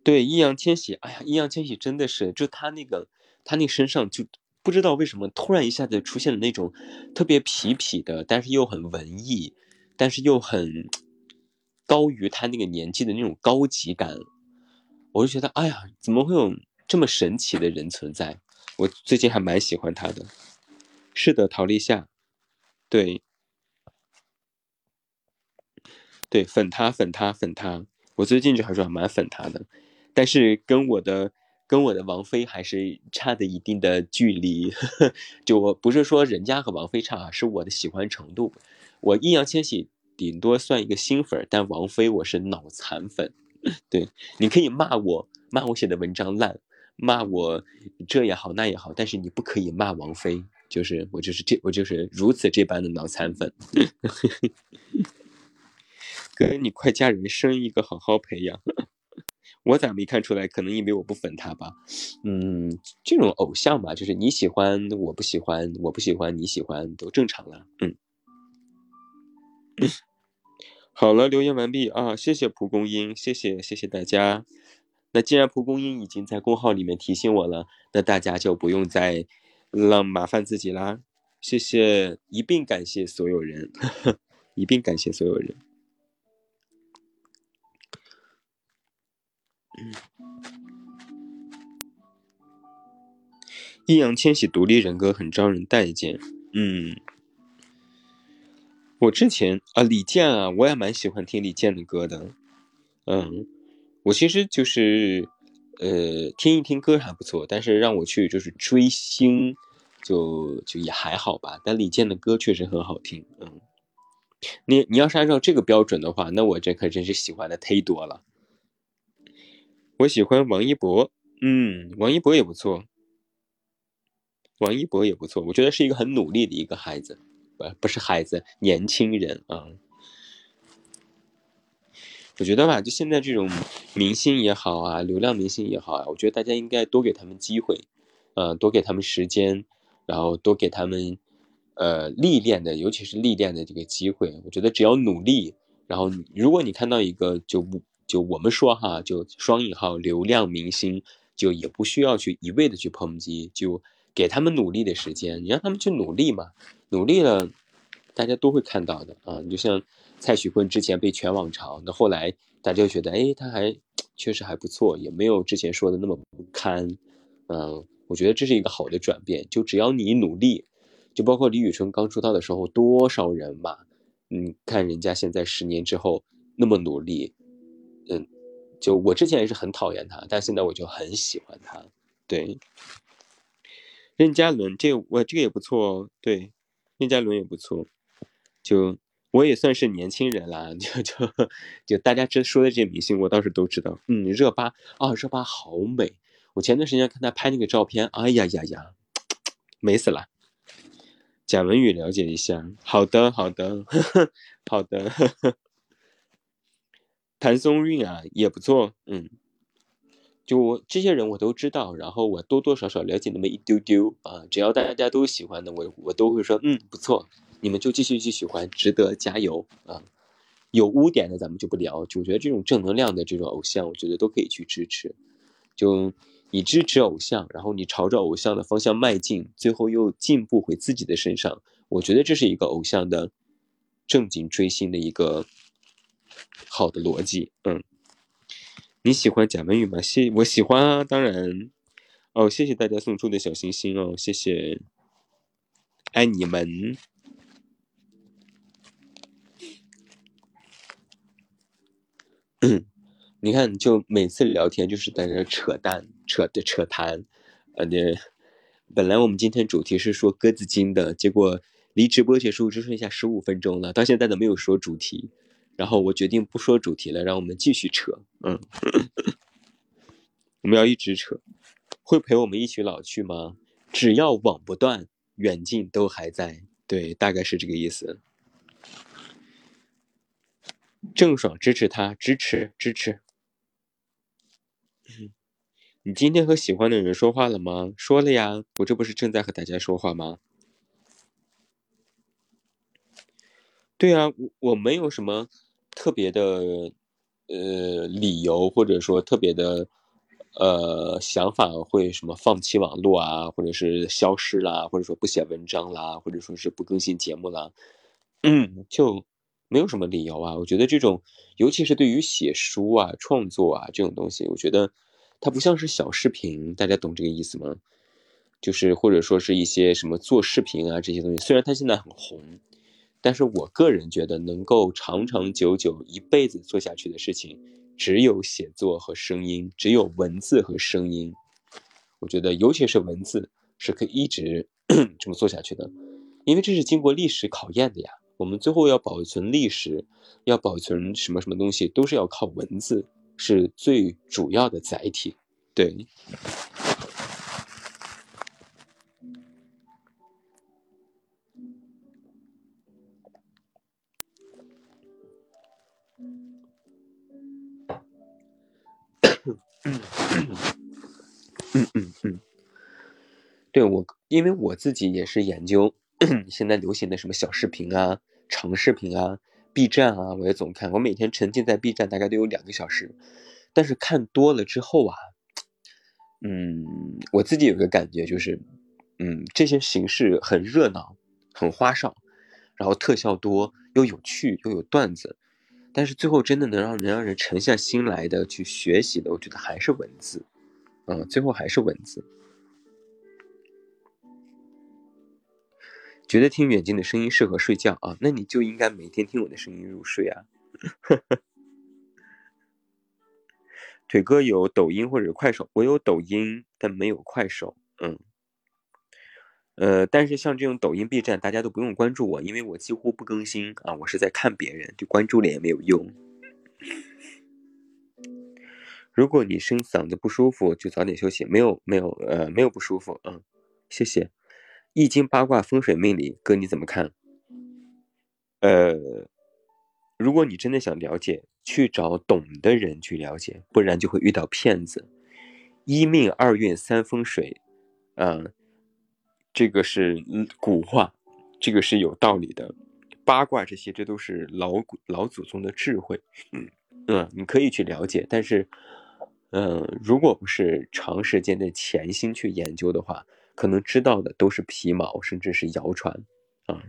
对，易烊千玺，哎呀，易烊千玺真的是，就他那个，他那身上就不知道为什么突然一下子出现了那种特别痞痞的，但是又很文艺，但是又很高于他那个年纪的那种高级感。我就觉得，哎呀，怎么会有这么神奇的人存在？我最近还蛮喜欢他的。是的，陶立夏，对，对，粉他，粉他，粉他。我最近就还是蛮粉他的，但是跟我的跟我的王菲还是差的一定的距离。[laughs] 就我不是说人家和王菲差，是我的喜欢程度。我易烊千玺顶多算一个新粉，但王菲我是脑残粉。[laughs] 对，你可以骂我，骂我写的文章烂，骂我这也好那也好，但是你不可以骂王菲，就是我就是这我就是如此这般的脑残粉。[laughs] 哥，你快嫁人生一个好好培养。[laughs] 我咋没看出来？可能因为我不粉他吧。嗯，这种偶像吧，就是你喜欢我不喜欢，我不喜欢你喜欢都正常了。嗯。好了，留言完毕啊！谢谢蒲公英，谢谢谢谢大家。那既然蒲公英已经在公号里面提醒我了，那大家就不用再让麻烦自己啦。谢谢，一并感谢所有人，[laughs] 一并感谢所有人。易烊千玺独立人格很招人待见，嗯。我之前啊，李健啊，我也蛮喜欢听李健的歌的。嗯，我其实就是，呃，听一听歌还不错，但是让我去就是追星，就就也还好吧。但李健的歌确实很好听。嗯，你你要是按照这个标准的话，那我这可真是喜欢的忒多了。我喜欢王一博，嗯，王一博也不错，王一博也不错，我觉得是一个很努力的一个孩子。不不是孩子，年轻人啊！我觉得吧，就现在这种明星也好啊，流量明星也好啊，我觉得大家应该多给他们机会，呃，多给他们时间，然后多给他们呃历练的，尤其是历练的这个机会。我觉得只要努力，然后如果你看到一个就不就我们说哈，就双引号流量明星，就也不需要去一味的去抨击，就给他们努力的时间，你让他们去努力嘛。努力了，大家都会看到的啊！你就像蔡徐坤之前被全网嘲，那后来大家就觉得，哎，他还 [tsk] 确实还不错，也没有之前说的那么不堪。嗯，我觉得这是一个好的转变。就只要你努力，就包括李宇春刚出道的时候，多少人嘛？嗯，看人家现在十年之后那么努力，嗯，就我之前也是很讨厌他，但现在我就很喜欢他。对，任嘉伦，这我这个也不错哦。对。任嘉伦也不错，就我也算是年轻人啦，就就就大家这说的这些明星，我倒是都知道。嗯，热巴啊，热巴好美！我前段时间看她拍那个照片，哎呀呀呀，美死了。贾文宇了解一下，好的好的好的。[laughs] [laughs] 谭松韵啊，也不错，嗯。就我这些人我都知道，然后我多多少少了解那么一丢丢啊。只要大家都喜欢的，我我都会说嗯不错，你们就继续去喜欢，值得加油啊。有污点的咱们就不聊，就我觉得这种正能量的这种偶像，我觉得都可以去支持。就你支持偶像，然后你朝着偶像的方向迈进，最后又进步回自己的身上，我觉得这是一个偶像的正经追星的一个好的逻辑，嗯。你喜欢贾文宇吗？谢，我喜欢啊，当然。哦，谢谢大家送出的小心心哦，谢谢，爱你们。你看，就每次聊天就是在这扯淡、扯的扯谈，呃，本来我们今天主题是说鸽子精的，结果离直播结束只剩下十五分钟了，到现在都没有说主题。然后我决定不说主题了，让我们继续扯。嗯，[coughs] 我们要一直扯，会陪我们一起老去吗？只要网不断，远近都还在。对，大概是这个意思。郑爽支持他，支持支持。你今天和喜欢的人说话了吗？说了呀，我这不是正在和大家说话吗？对啊，我我没有什么特别的呃理由，或者说特别的呃想法，会什么放弃网络啊，或者是消失啦，或者说不写文章啦，或者说是不更新节目啦，嗯，就没有什么理由啊。我觉得这种，尤其是对于写书啊、创作啊这种东西，我觉得它不像是小视频，大家懂这个意思吗？就是或者说是一些什么做视频啊这些东西，虽然它现在很红。但是我个人觉得，能够长长久久一辈子做下去的事情，只有写作和声音，只有文字和声音。我觉得，尤其是文字，是可以一直 [coughs] 这么做下去的，因为这是经过历史考验的呀。我们最后要保存历史，要保存什么什么东西，都是要靠文字，是最主要的载体。对。嗯嗯嗯，对我，因为我自己也是研究 [clears throat] 现在流行的什么小视频啊、长视频啊、B 站啊，我也总看。我每天沉浸在 B 站，大概都有两个小时。但是看多了之后啊，嗯，我自己有个感觉就是，嗯，这些形式很热闹、很花哨，然后特效多，又有趣，又有段子。但是最后真的能让能让人沉下心来的去学习的，我觉得还是文字，嗯，最后还是文字。觉得听远近的声音适合睡觉啊，那你就应该每天听我的声音入睡啊。[laughs] 腿哥有抖音或者快手，我有抖音，但没有快手，嗯。呃，但是像这种抖音、B 站，大家都不用关注我，因为我几乎不更新啊，我是在看别人，就关注了也没有用。如果你声嗓子不舒服，就早点休息。没有，没有，呃，没有不舒服，嗯，谢谢。易经八卦风水命理，哥你怎么看？呃，如果你真的想了解，去找懂的人去了解，不然就会遇到骗子。一命二运三风水，嗯。这个是古话，这个是有道理的。八卦这些，这都是老老祖宗的智慧。嗯嗯，你可以去了解，但是，嗯，如果不是长时间的潜心去研究的话，可能知道的都是皮毛，甚至是谣传啊。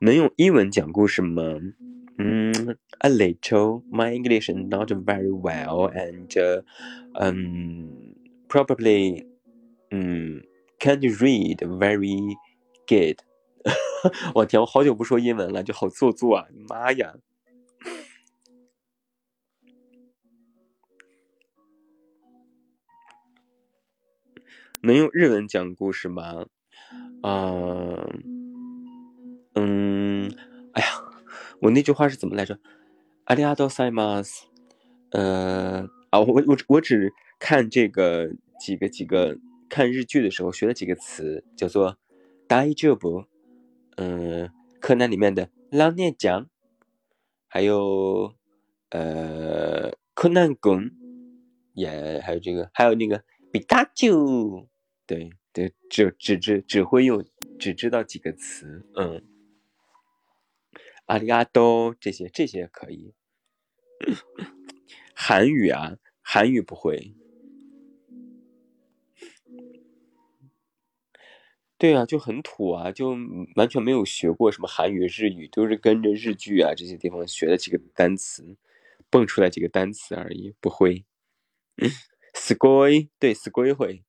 能用英文讲故事吗？嗯，a little. My English is not very well, and, 嗯。Probably, um, can't read very good。[laughs] 我天，我好久不说英文了，就好做作啊！妈呀！能用日文讲故事吗？啊，嗯，哎呀，我那句话是怎么来着？阿里阿多塞马斯，呃，啊，我我我只看这个。几个几个看日剧的时候学了几个词，叫做“大丈夫”，嗯，柯南里面的老年讲，还有呃，柯南滚，也还有这个，还有那个比达丘，对对，只只只只会用，只知道几个词，嗯，阿里阿多这些这些可以，[coughs] 韩语啊，韩语不会。对啊，就很土啊，就完全没有学过什么韩语、日语，都是跟着日剧啊这些地方学的几个单词，蹦出来几个单词而已，不会。sky 对 sky 会。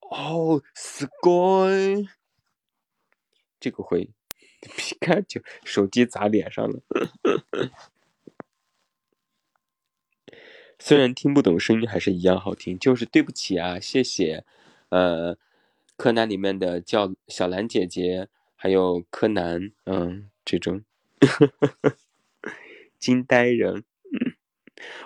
哦，sky 这个会。[laughs] 皮卡丘手机砸脸上了。[laughs] 虽然听不懂，声音还是一样好听。就是对不起啊，谢谢，呃。柯南里面的叫小兰姐姐，还有柯南，嗯，这种惊呆人。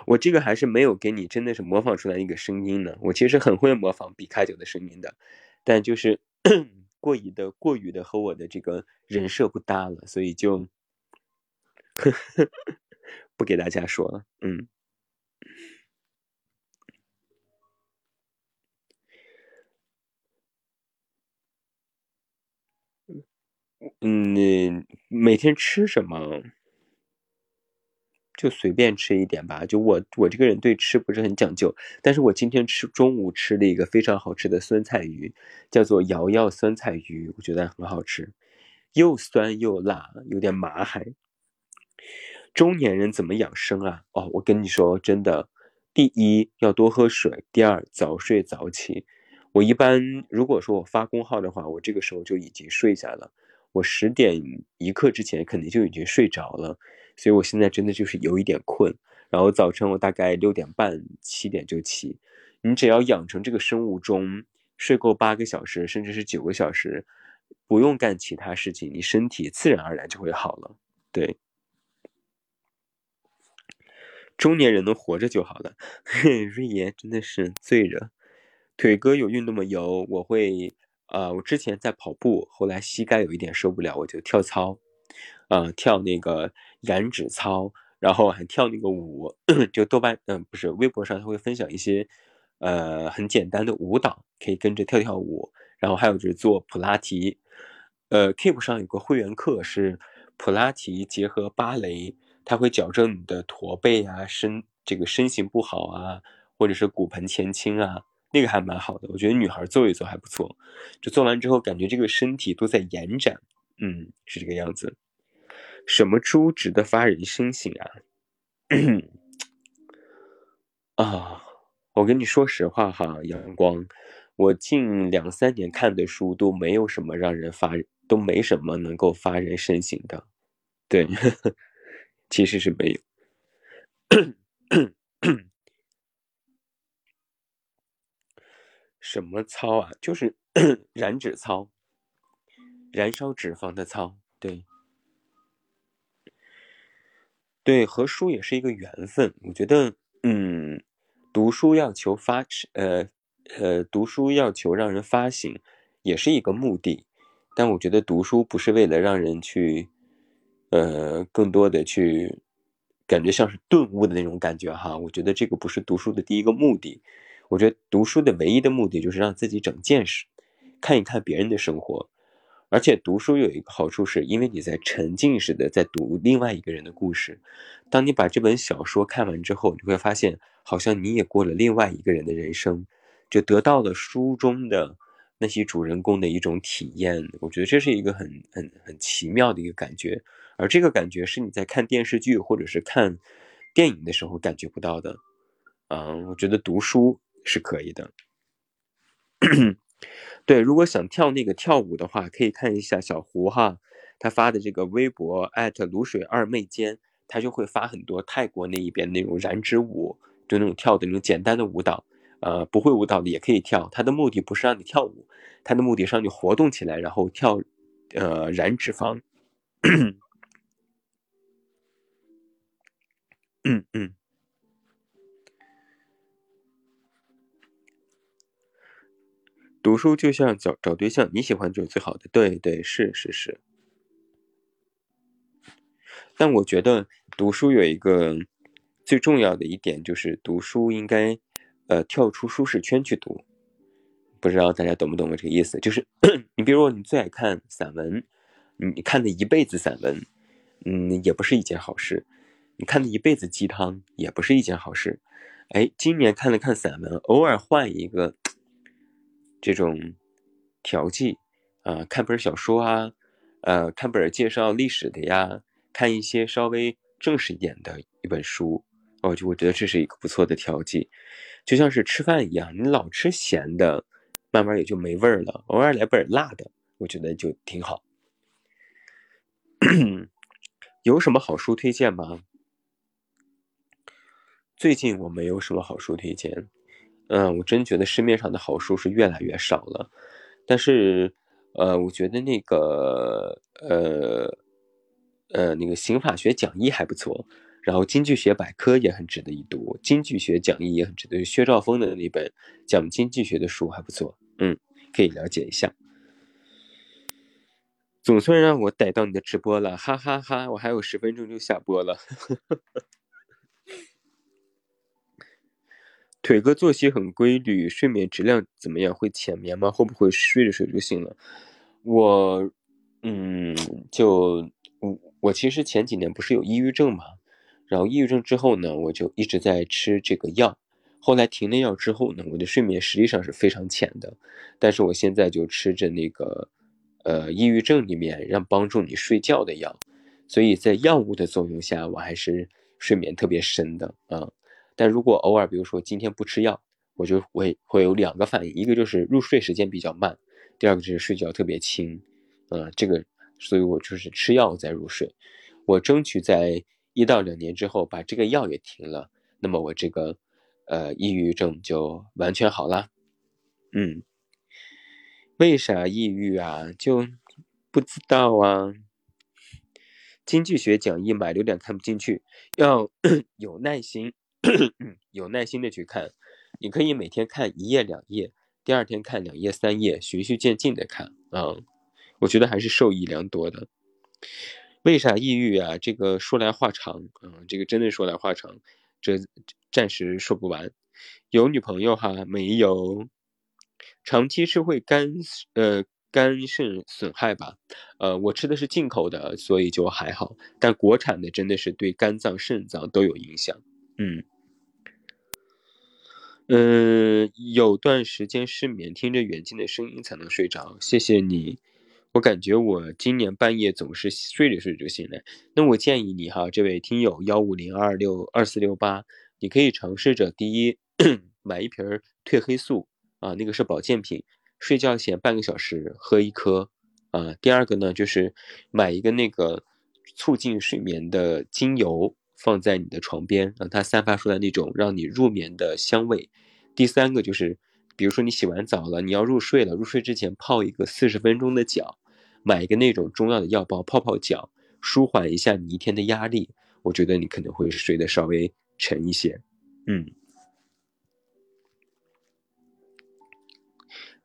我这个还是没有给你真的是模仿出来一个声音呢。我其实很会模仿比卡丘的声音的，但就是 [coughs] 过于的过于的和我的这个人设不搭了，所以就 [laughs] 不给大家说了。嗯。嗯，每天吃什么就随便吃一点吧。就我我这个人对吃不是很讲究，但是我今天吃中午吃了一个非常好吃的酸菜鱼，叫做瑶瑶酸菜鱼，我觉得很好吃，又酸又辣，有点麻还。中年人怎么养生啊？哦，我跟你说，真的，第一要多喝水，第二早睡早起。我一般如果说我发工号的话，我这个时候就已经睡下了。我十点一刻之前肯定就已经睡着了，所以我现在真的就是有一点困。然后早晨我大概六点半、七点就起。你只要养成这个生物钟，睡够八个小时，甚至是九个小时，不用干其他事情，你身体自然而然就会好了。对，中年人能活着就好了。瑞爷真的是醉了。腿哥有运动吗？有，我会。呃，我之前在跑步，后来膝盖有一点受不了，我就跳操，呃，跳那个燃脂操，然后还跳那个舞，就豆瓣，嗯，不是微博上他会分享一些，呃，很简单的舞蹈，可以跟着跳跳舞，然后还有就是做普拉提，呃，Keep 上有个会员课是普拉提结合芭蕾，它会矫正你的驼背啊，身这个身形不好啊，或者是骨盆前倾啊。那个还蛮好的，我觉得女孩做一做还不错。就做完之后，感觉这个身体都在延展，嗯，是这个样子。什么猪值得发人深省啊？[coughs] 啊，我跟你说实话哈，阳光，我近两三年看的书都没有什么让人发，都没什么能够发人深省的。对，[laughs] 其实是没有。[coughs] 什么操啊？就是 [clears throat] 燃脂操，燃烧脂肪的操。对，对，和书也是一个缘分。我觉得，嗯，读书要求发，呃呃，读书要求让人发醒，也是一个目的。但我觉得读书不是为了让人去，呃，更多的去感觉像是顿悟的那种感觉哈。我觉得这个不是读书的第一个目的。我觉得读书的唯一的目的就是让自己长见识，看一看别人的生活。而且读书有一个好处，是因为你在沉浸式的在读另外一个人的故事。当你把这本小说看完之后，你会发现，好像你也过了另外一个人的人生，就得到了书中的那些主人公的一种体验。我觉得这是一个很很很奇妙的一个感觉，而这个感觉是你在看电视剧或者是看电影的时候感觉不到的。嗯，我觉得读书。是可以的，[clears throat] 对，如果想跳那个跳舞的话，可以看一下小胡哈，他发的这个微博艾特卤水二妹间，他就会发很多泰国那一边那种燃脂舞，就那种跳的那种简单的舞蹈，呃，不会舞蹈的也可以跳，他的目的不是让你跳舞，他的目的是让你活动起来，然后跳，呃，燃脂肪，[coughs] 嗯嗯。读书就像找找对象，你喜欢就是最好的。对对，是是是。但我觉得读书有一个最重要的一点，就是读书应该呃跳出舒适圈去读。不知道大家懂不懂我这个意思？就是 [clears throat] 你比如说你最爱看散文，你看的一辈子散文，嗯，也不是一件好事。你看的一辈子鸡汤，也不是一件好事。哎，今年看了看散文，偶尔换一个。这种调剂啊，看本小说啊，呃，看本介绍历史的呀，看一些稍微正式一点的一本书，我就我觉得这是一个不错的调剂，就像是吃饭一样，你老吃咸的，慢慢也就没味儿了，偶尔来本辣的，我觉得就挺好。有什么好书推荐吗？最近我没有什么好书推荐。嗯，我真觉得市面上的好书是越来越少了，但是，呃，我觉得那个，呃，呃，那个刑法学讲义还不错，然后经济学百科也很值得一读，经济学讲义也很值得。薛兆丰的那本讲经济学的书还不错，嗯，可以了解一下。总算让我逮到你的直播了，哈哈哈！我还有十分钟就下播了。[laughs] 腿哥作息很规律，睡眠质量怎么样？会浅眠吗？会不会睡着睡着就醒了？我，嗯，就我我其实前几年不是有抑郁症嘛，然后抑郁症之后呢，我就一直在吃这个药。后来停了药之后呢，我的睡眠实际上是非常浅的，但是我现在就吃着那个。呃，抑郁症里面让帮助你睡觉的药，所以在药物的作用下，我还是睡眠特别深的啊。但如果偶尔，比如说今天不吃药，我就会会有两个反应，一个就是入睡时间比较慢，第二个就是睡觉特别轻，啊，这个，所以我就是吃药再入睡。我争取在一到两年之后把这个药也停了，那么我这个呃抑郁症就完全好了，嗯。为啥抑郁啊？就不知道啊。经济学讲义买有点看不进去，要 [coughs] 有耐心，[clears throat] 有耐心的去看。你可以每天看一页两页，第二天看两页三页，循序渐进的看啊。我觉得还是受益良多的。为啥抑郁啊？这个说来话长嗯，这个真的说来话长，这暂时说不完。有女朋友哈？没有。长期是会肝呃肝肾损害吧，呃我吃的是进口的，所以就还好，但国产的真的是对肝脏肾脏都有影响。嗯嗯，有段时间失眠，听着远近的声音才能睡着。谢谢你，我感觉我今年半夜总是睡着睡着就醒来。那我建议你哈，这位听友幺五零二六二四六八，你可以尝试着第一 [clears throat] 买一瓶褪黑素。啊，那个是保健品，睡觉前半个小时喝一颗。啊，第二个呢，就是买一个那个促进睡眠的精油，放在你的床边，让它散发出来那种让你入眠的香味。第三个就是，比如说你洗完澡了，你要入睡了，入睡之前泡一个四十分钟的脚，买一个那种中药的药包泡泡脚，舒缓一下你一天的压力。我觉得你可能会睡得稍微沉一些。嗯。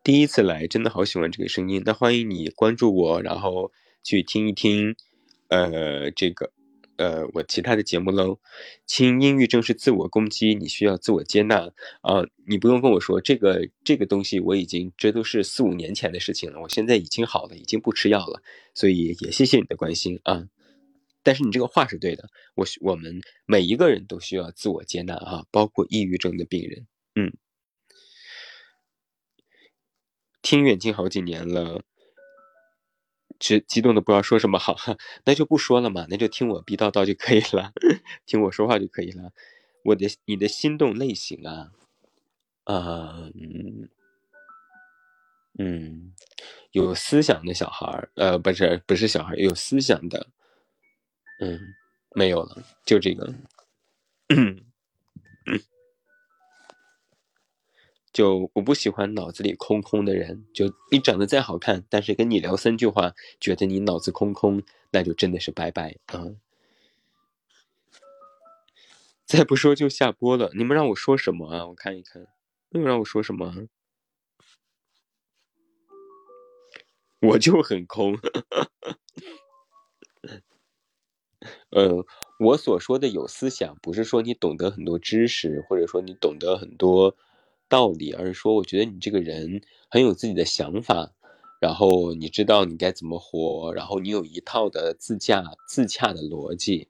第一次来，真的好喜欢这个声音。那欢迎你关注我，然后去听一听，呃，这个，呃，我其他的节目喽。轻抑郁症是自我攻击，你需要自我接纳啊。你不用跟我说这个这个东西，我已经这都是四五年前的事情了。我现在已经好了，已经不吃药了，所以也谢谢你的关心啊。但是你这个话是对的，我我们每一个人都需要自我接纳啊，包括抑郁症的病人，嗯。听远近好几年了，激激动的不知道说什么好，那就不说了嘛，那就听我逼叨叨就可以了，[laughs] 听我说话就可以了。我的你的心动类型啊，啊嗯嗯，有思想的小孩儿，呃不是不是小孩有思想的，嗯没有了，就这个。[clears throat] 嗯就我不喜欢脑子里空空的人，就你长得再好看，但是跟你聊三句话，觉得你脑子空空，那就真的是拜拜啊！再不说就下播了，你们让我说什么啊？我看一看，你们让我说什么？我就很空。呃，我所说的有思想，不是说你懂得很多知识，或者说你懂得很多。道理，而是说，我觉得你这个人很有自己的想法，然后你知道你该怎么活，然后你有一套的自驾自洽的逻辑，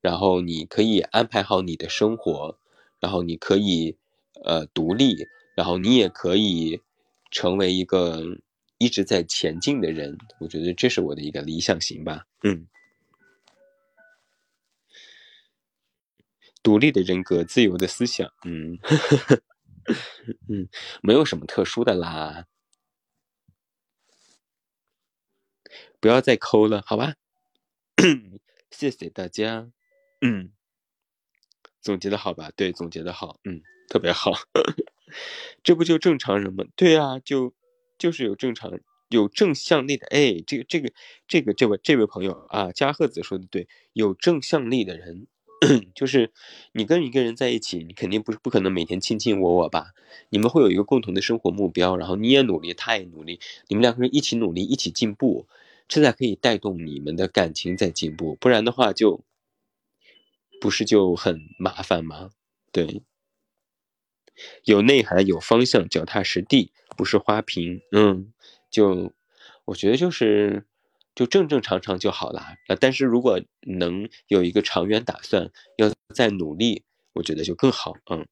然后你可以安排好你的生活，然后你可以呃独立，然后你也可以成为一个一直在前进的人。我觉得这是我的一个理想型吧。嗯，独立的人格，自由的思想。嗯。[laughs] [laughs] 嗯，没有什么特殊的啦，不要再抠了，好吧？[coughs] 谢谢大家。嗯，总结的好吧？对，总结的好。嗯，特别好。[laughs] 这不就正常人吗？对啊，就就是有正常、有正向力的。哎，这个、这个、这个、这位、这位朋友啊，加贺子说的对，有正向力的人 [clears throat] 就是你跟一个人在一起，你肯定不是不可能每天卿卿我我吧？你们会有一个共同的生活目标，然后你也努力，他也努力，你们两个人一起努力，一起进步，这才可以带动你们的感情在进步。不然的话，就不是就很麻烦吗？对，有内涵，有方向，脚踏实地，不是花瓶。嗯，就我觉得就是。就正正常常就好了啊！但是如果能有一个长远打算，要再努力，我觉得就更好。嗯，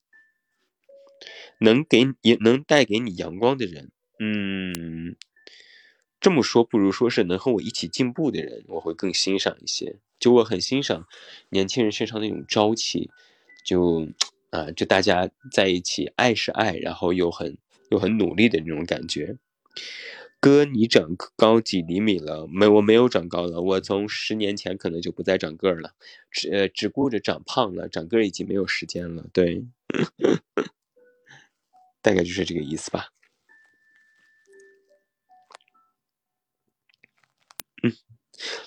能给也能带给你阳光的人，嗯，这么说不如说是能和我一起进步的人，我会更欣赏一些。就我很欣赏年轻人身上那种朝气，就啊，就大家在一起，爱是爱，然后又很又很努力的那种感觉。哥，你长高几厘米了？没，我没有长高了。我从十年前可能就不再长个儿了，只呃只顾着长胖了，长个儿已经没有时间了。对，[laughs] 大概就是这个意思吧。嗯，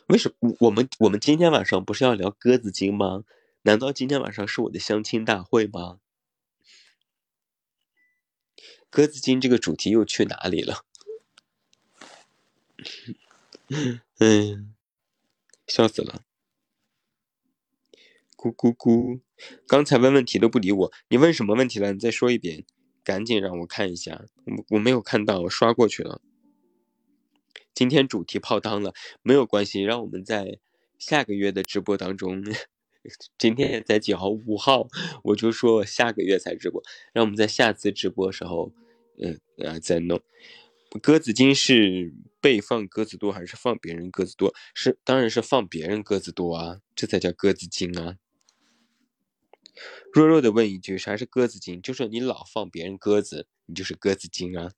为什么我们我们今天晚上不是要聊鸽子精吗？难道今天晚上是我的相亲大会吗？鸽子精这个主题又去哪里了？[laughs] 嗯，笑死了！咕咕咕，刚才问问题都不理我，你问什么问题了？你再说一遍，赶紧让我看一下，我我没有看到，我刷过去了。今天主题泡汤了，没有关系，让我们在下个月的直播当中，[laughs] 今天才几号？五号，我就说下个月才直播，让我们在下次直播时候，嗯啊再弄。鸽子精是被放鸽子多还是放别人鸽子多？是，当然是放别人鸽子多啊，这才叫鸽子精啊。弱弱的问一句，啥是鸽子精？就说你老放别人鸽子，你就是鸽子精啊。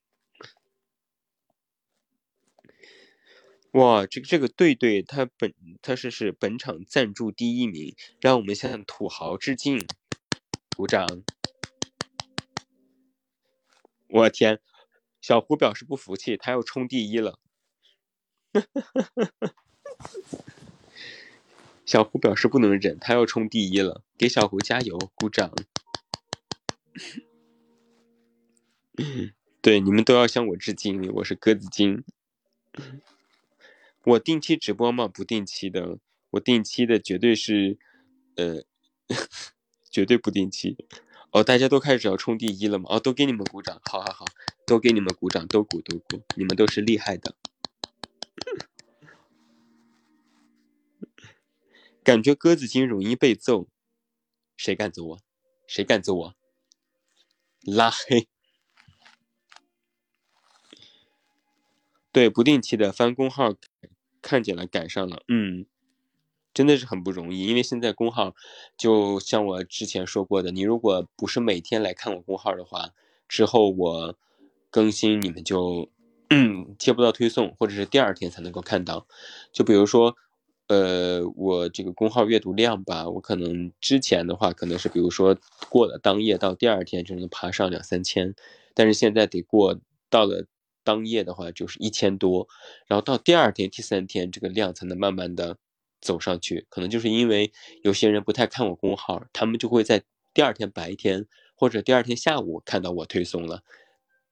哇，这个这个对对，他本他是是本场赞助第一名，让我们向土豪致敬，鼓掌。我天！小胡表示不服气，他要冲第一了。[laughs] 小胡表示不能忍，他要冲第一了，给小胡加油，鼓掌。对，你们都要向我致敬，我是鸽子精。我定期直播吗？不定期的，我定期的绝对是，呃，[laughs] 绝对不定期。哦，大家都开始要冲第一了吗？哦，都给你们鼓掌，好好好，都给你们鼓掌，都鼓都鼓，你们都是厉害的。感觉鸽子精容易被揍，谁敢揍我？谁敢揍我？拉黑。对，不定期的翻工号，看见了，赶上了，嗯。真的是很不容易，因为现在工号，就像我之前说过的，你如果不是每天来看我工号的话，之后我更新你们就嗯 [clears throat] 接不到推送，或者是第二天才能够看到。就比如说，呃，我这个公号阅读量吧，我可能之前的话可能是比如说过了当夜到第二天就能爬上两三千，但是现在得过到了当夜的话就是一千多，然后到第二天、第三天这个量才能慢慢的。走上去，可能就是因为有些人不太看我公号，他们就会在第二天白天或者第二天下午看到我推送了，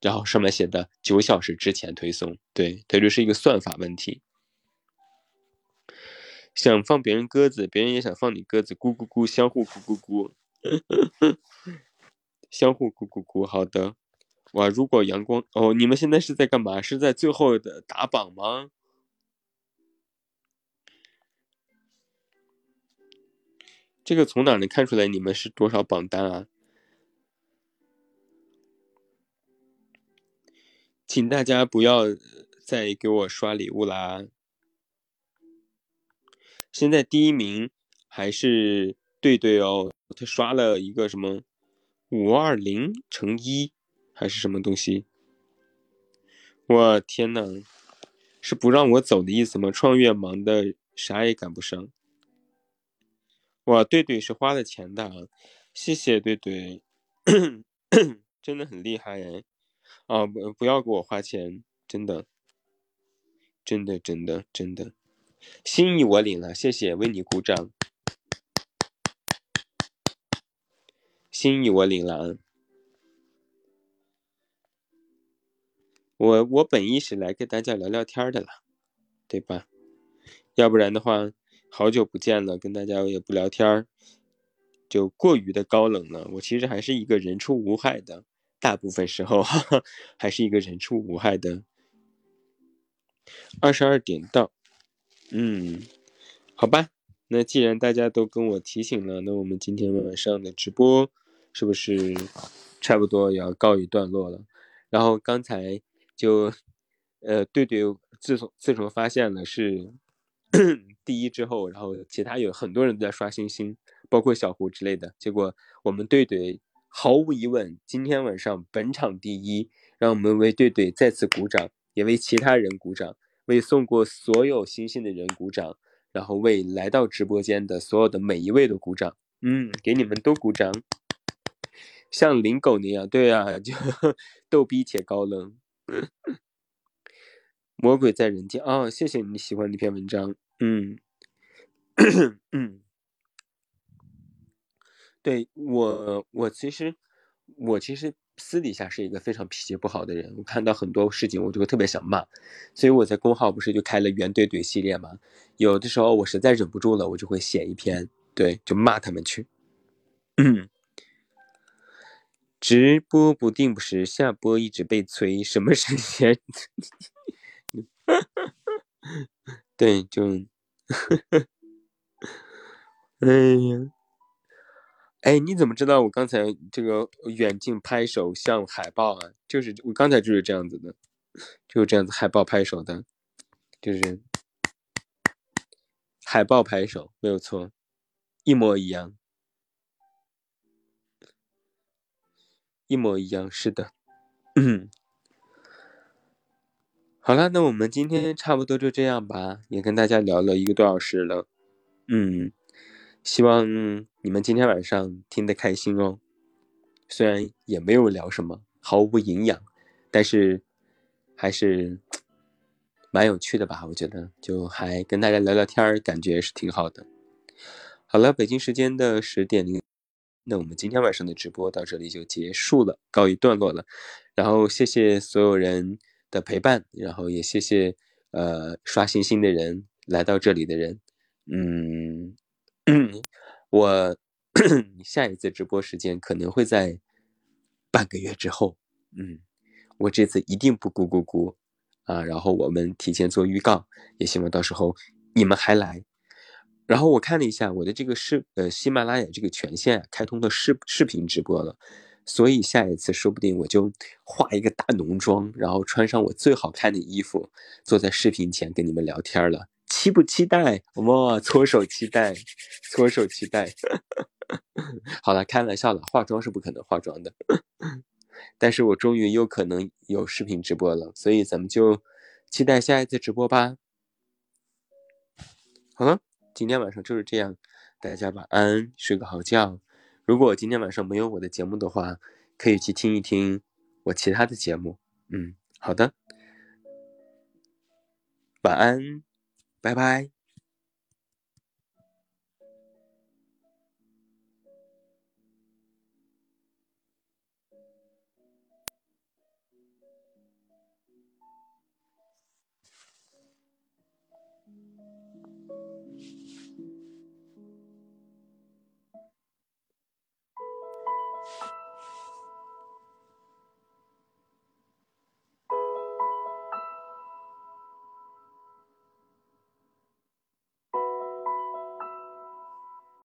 然后上面写的九小时之前推送，对，它就是一个算法问题。想放别人鸽子，别人也想放你鸽子，咕咕咕，相互咕咕咕，[laughs] 相互咕咕咕。好的，哇，如果阳光哦，你们现在是在干嘛？是在最后的打榜吗？这个从哪能看出来你们是多少榜单啊？请大家不要再给我刷礼物啦！现在第一名还是对对哦，他刷了一个什么五二零乘一还是什么东西？我天呐，是不让我走的意思吗？创业忙的啥也赶不上。哇，对对是花了钱的啊，谢谢对对，真的很厉害哎！啊，不不要给我花钱，真的，真的真的真的，心意我领了，谢谢，为你鼓掌。心意我领了。我我本意是来跟大家聊聊天的啦，对吧？要不然的话，好久不见了，跟大家也不聊天就过于的高冷了。我其实还是一个人畜无害的，大部分时候哈哈，还是一个人畜无害的。二十二点到，嗯，好吧。那既然大家都跟我提醒了，那我们今天晚上的直播是不是差不多也要告一段落了？然后刚才就，呃，对对，自从自从发现了是第一之后，然后其他有很多人都在刷星星，包括小胡之类的。结果我们队队毫无疑问今天晚上本场第一，让我们为队队再次鼓掌，也为其他人鼓掌，为送过所有星星的人鼓掌。然后为来到直播间的所有的每一位都鼓掌，嗯，给你们都鼓掌，像林狗那样，对啊，[laughs] 就逗逼且高冷。[laughs] 魔鬼在人间哦，谢谢你喜欢那篇文章，嗯，嗯，对我，我其实，我其实。私底下是一个非常脾气不好的人，我看到很多事情我就会特别想骂，所以我在公号不是就开了原怼怼系列吗？有的时候我实在忍不住了，我就会写一篇，对，就骂他们去。[clears throat] 直播不定不是下播一直被催，什么时间？[laughs] 对，就，[laughs] 哎呀。哎，你怎么知道我刚才这个远近拍手像海报啊？就是我刚才就是这样子的，就是这样子海报拍手的，就是海报拍手，没有错，一模一样，一模一样，是的。嗯，好了，那我们今天差不多就这样吧，也跟大家聊了一个多小时了，嗯。希望你们今天晚上听得开心哦。虽然也没有聊什么，毫无营养，但是还是蛮有趣的吧？我觉得，就还跟大家聊聊天儿，感觉是挺好的。好了，北京时间的十点零，那我们今天晚上的直播到这里就结束了，告一段落了。然后谢谢所有人的陪伴，然后也谢谢呃刷星星的人，来到这里的人，嗯。嗯，我 [clears throat] 下一次直播时间可能会在半个月之后。嗯，我这次一定不咕咕咕啊！然后我们提前做预告，也希望到时候你们还来。然后我看了一下我的这个视呃喜马拉雅这个权限开通的视视频直播了，所以下一次说不定我就化一个大浓妆，然后穿上我最好看的衣服，坐在视频前跟你们聊天了。期不期待？哇，搓手期待，搓手期待。[laughs] 好了，开玩笑了，化妆是不可能化妆的。[laughs] 但是我终于有可能有视频直播了，所以咱们就期待下一次直播吧。好了，今天晚上就是这样，大家晚安，睡个好觉。如果今天晚上没有我的节目的话，可以去听一听我其他的节目。嗯，好的，晚安。拜拜。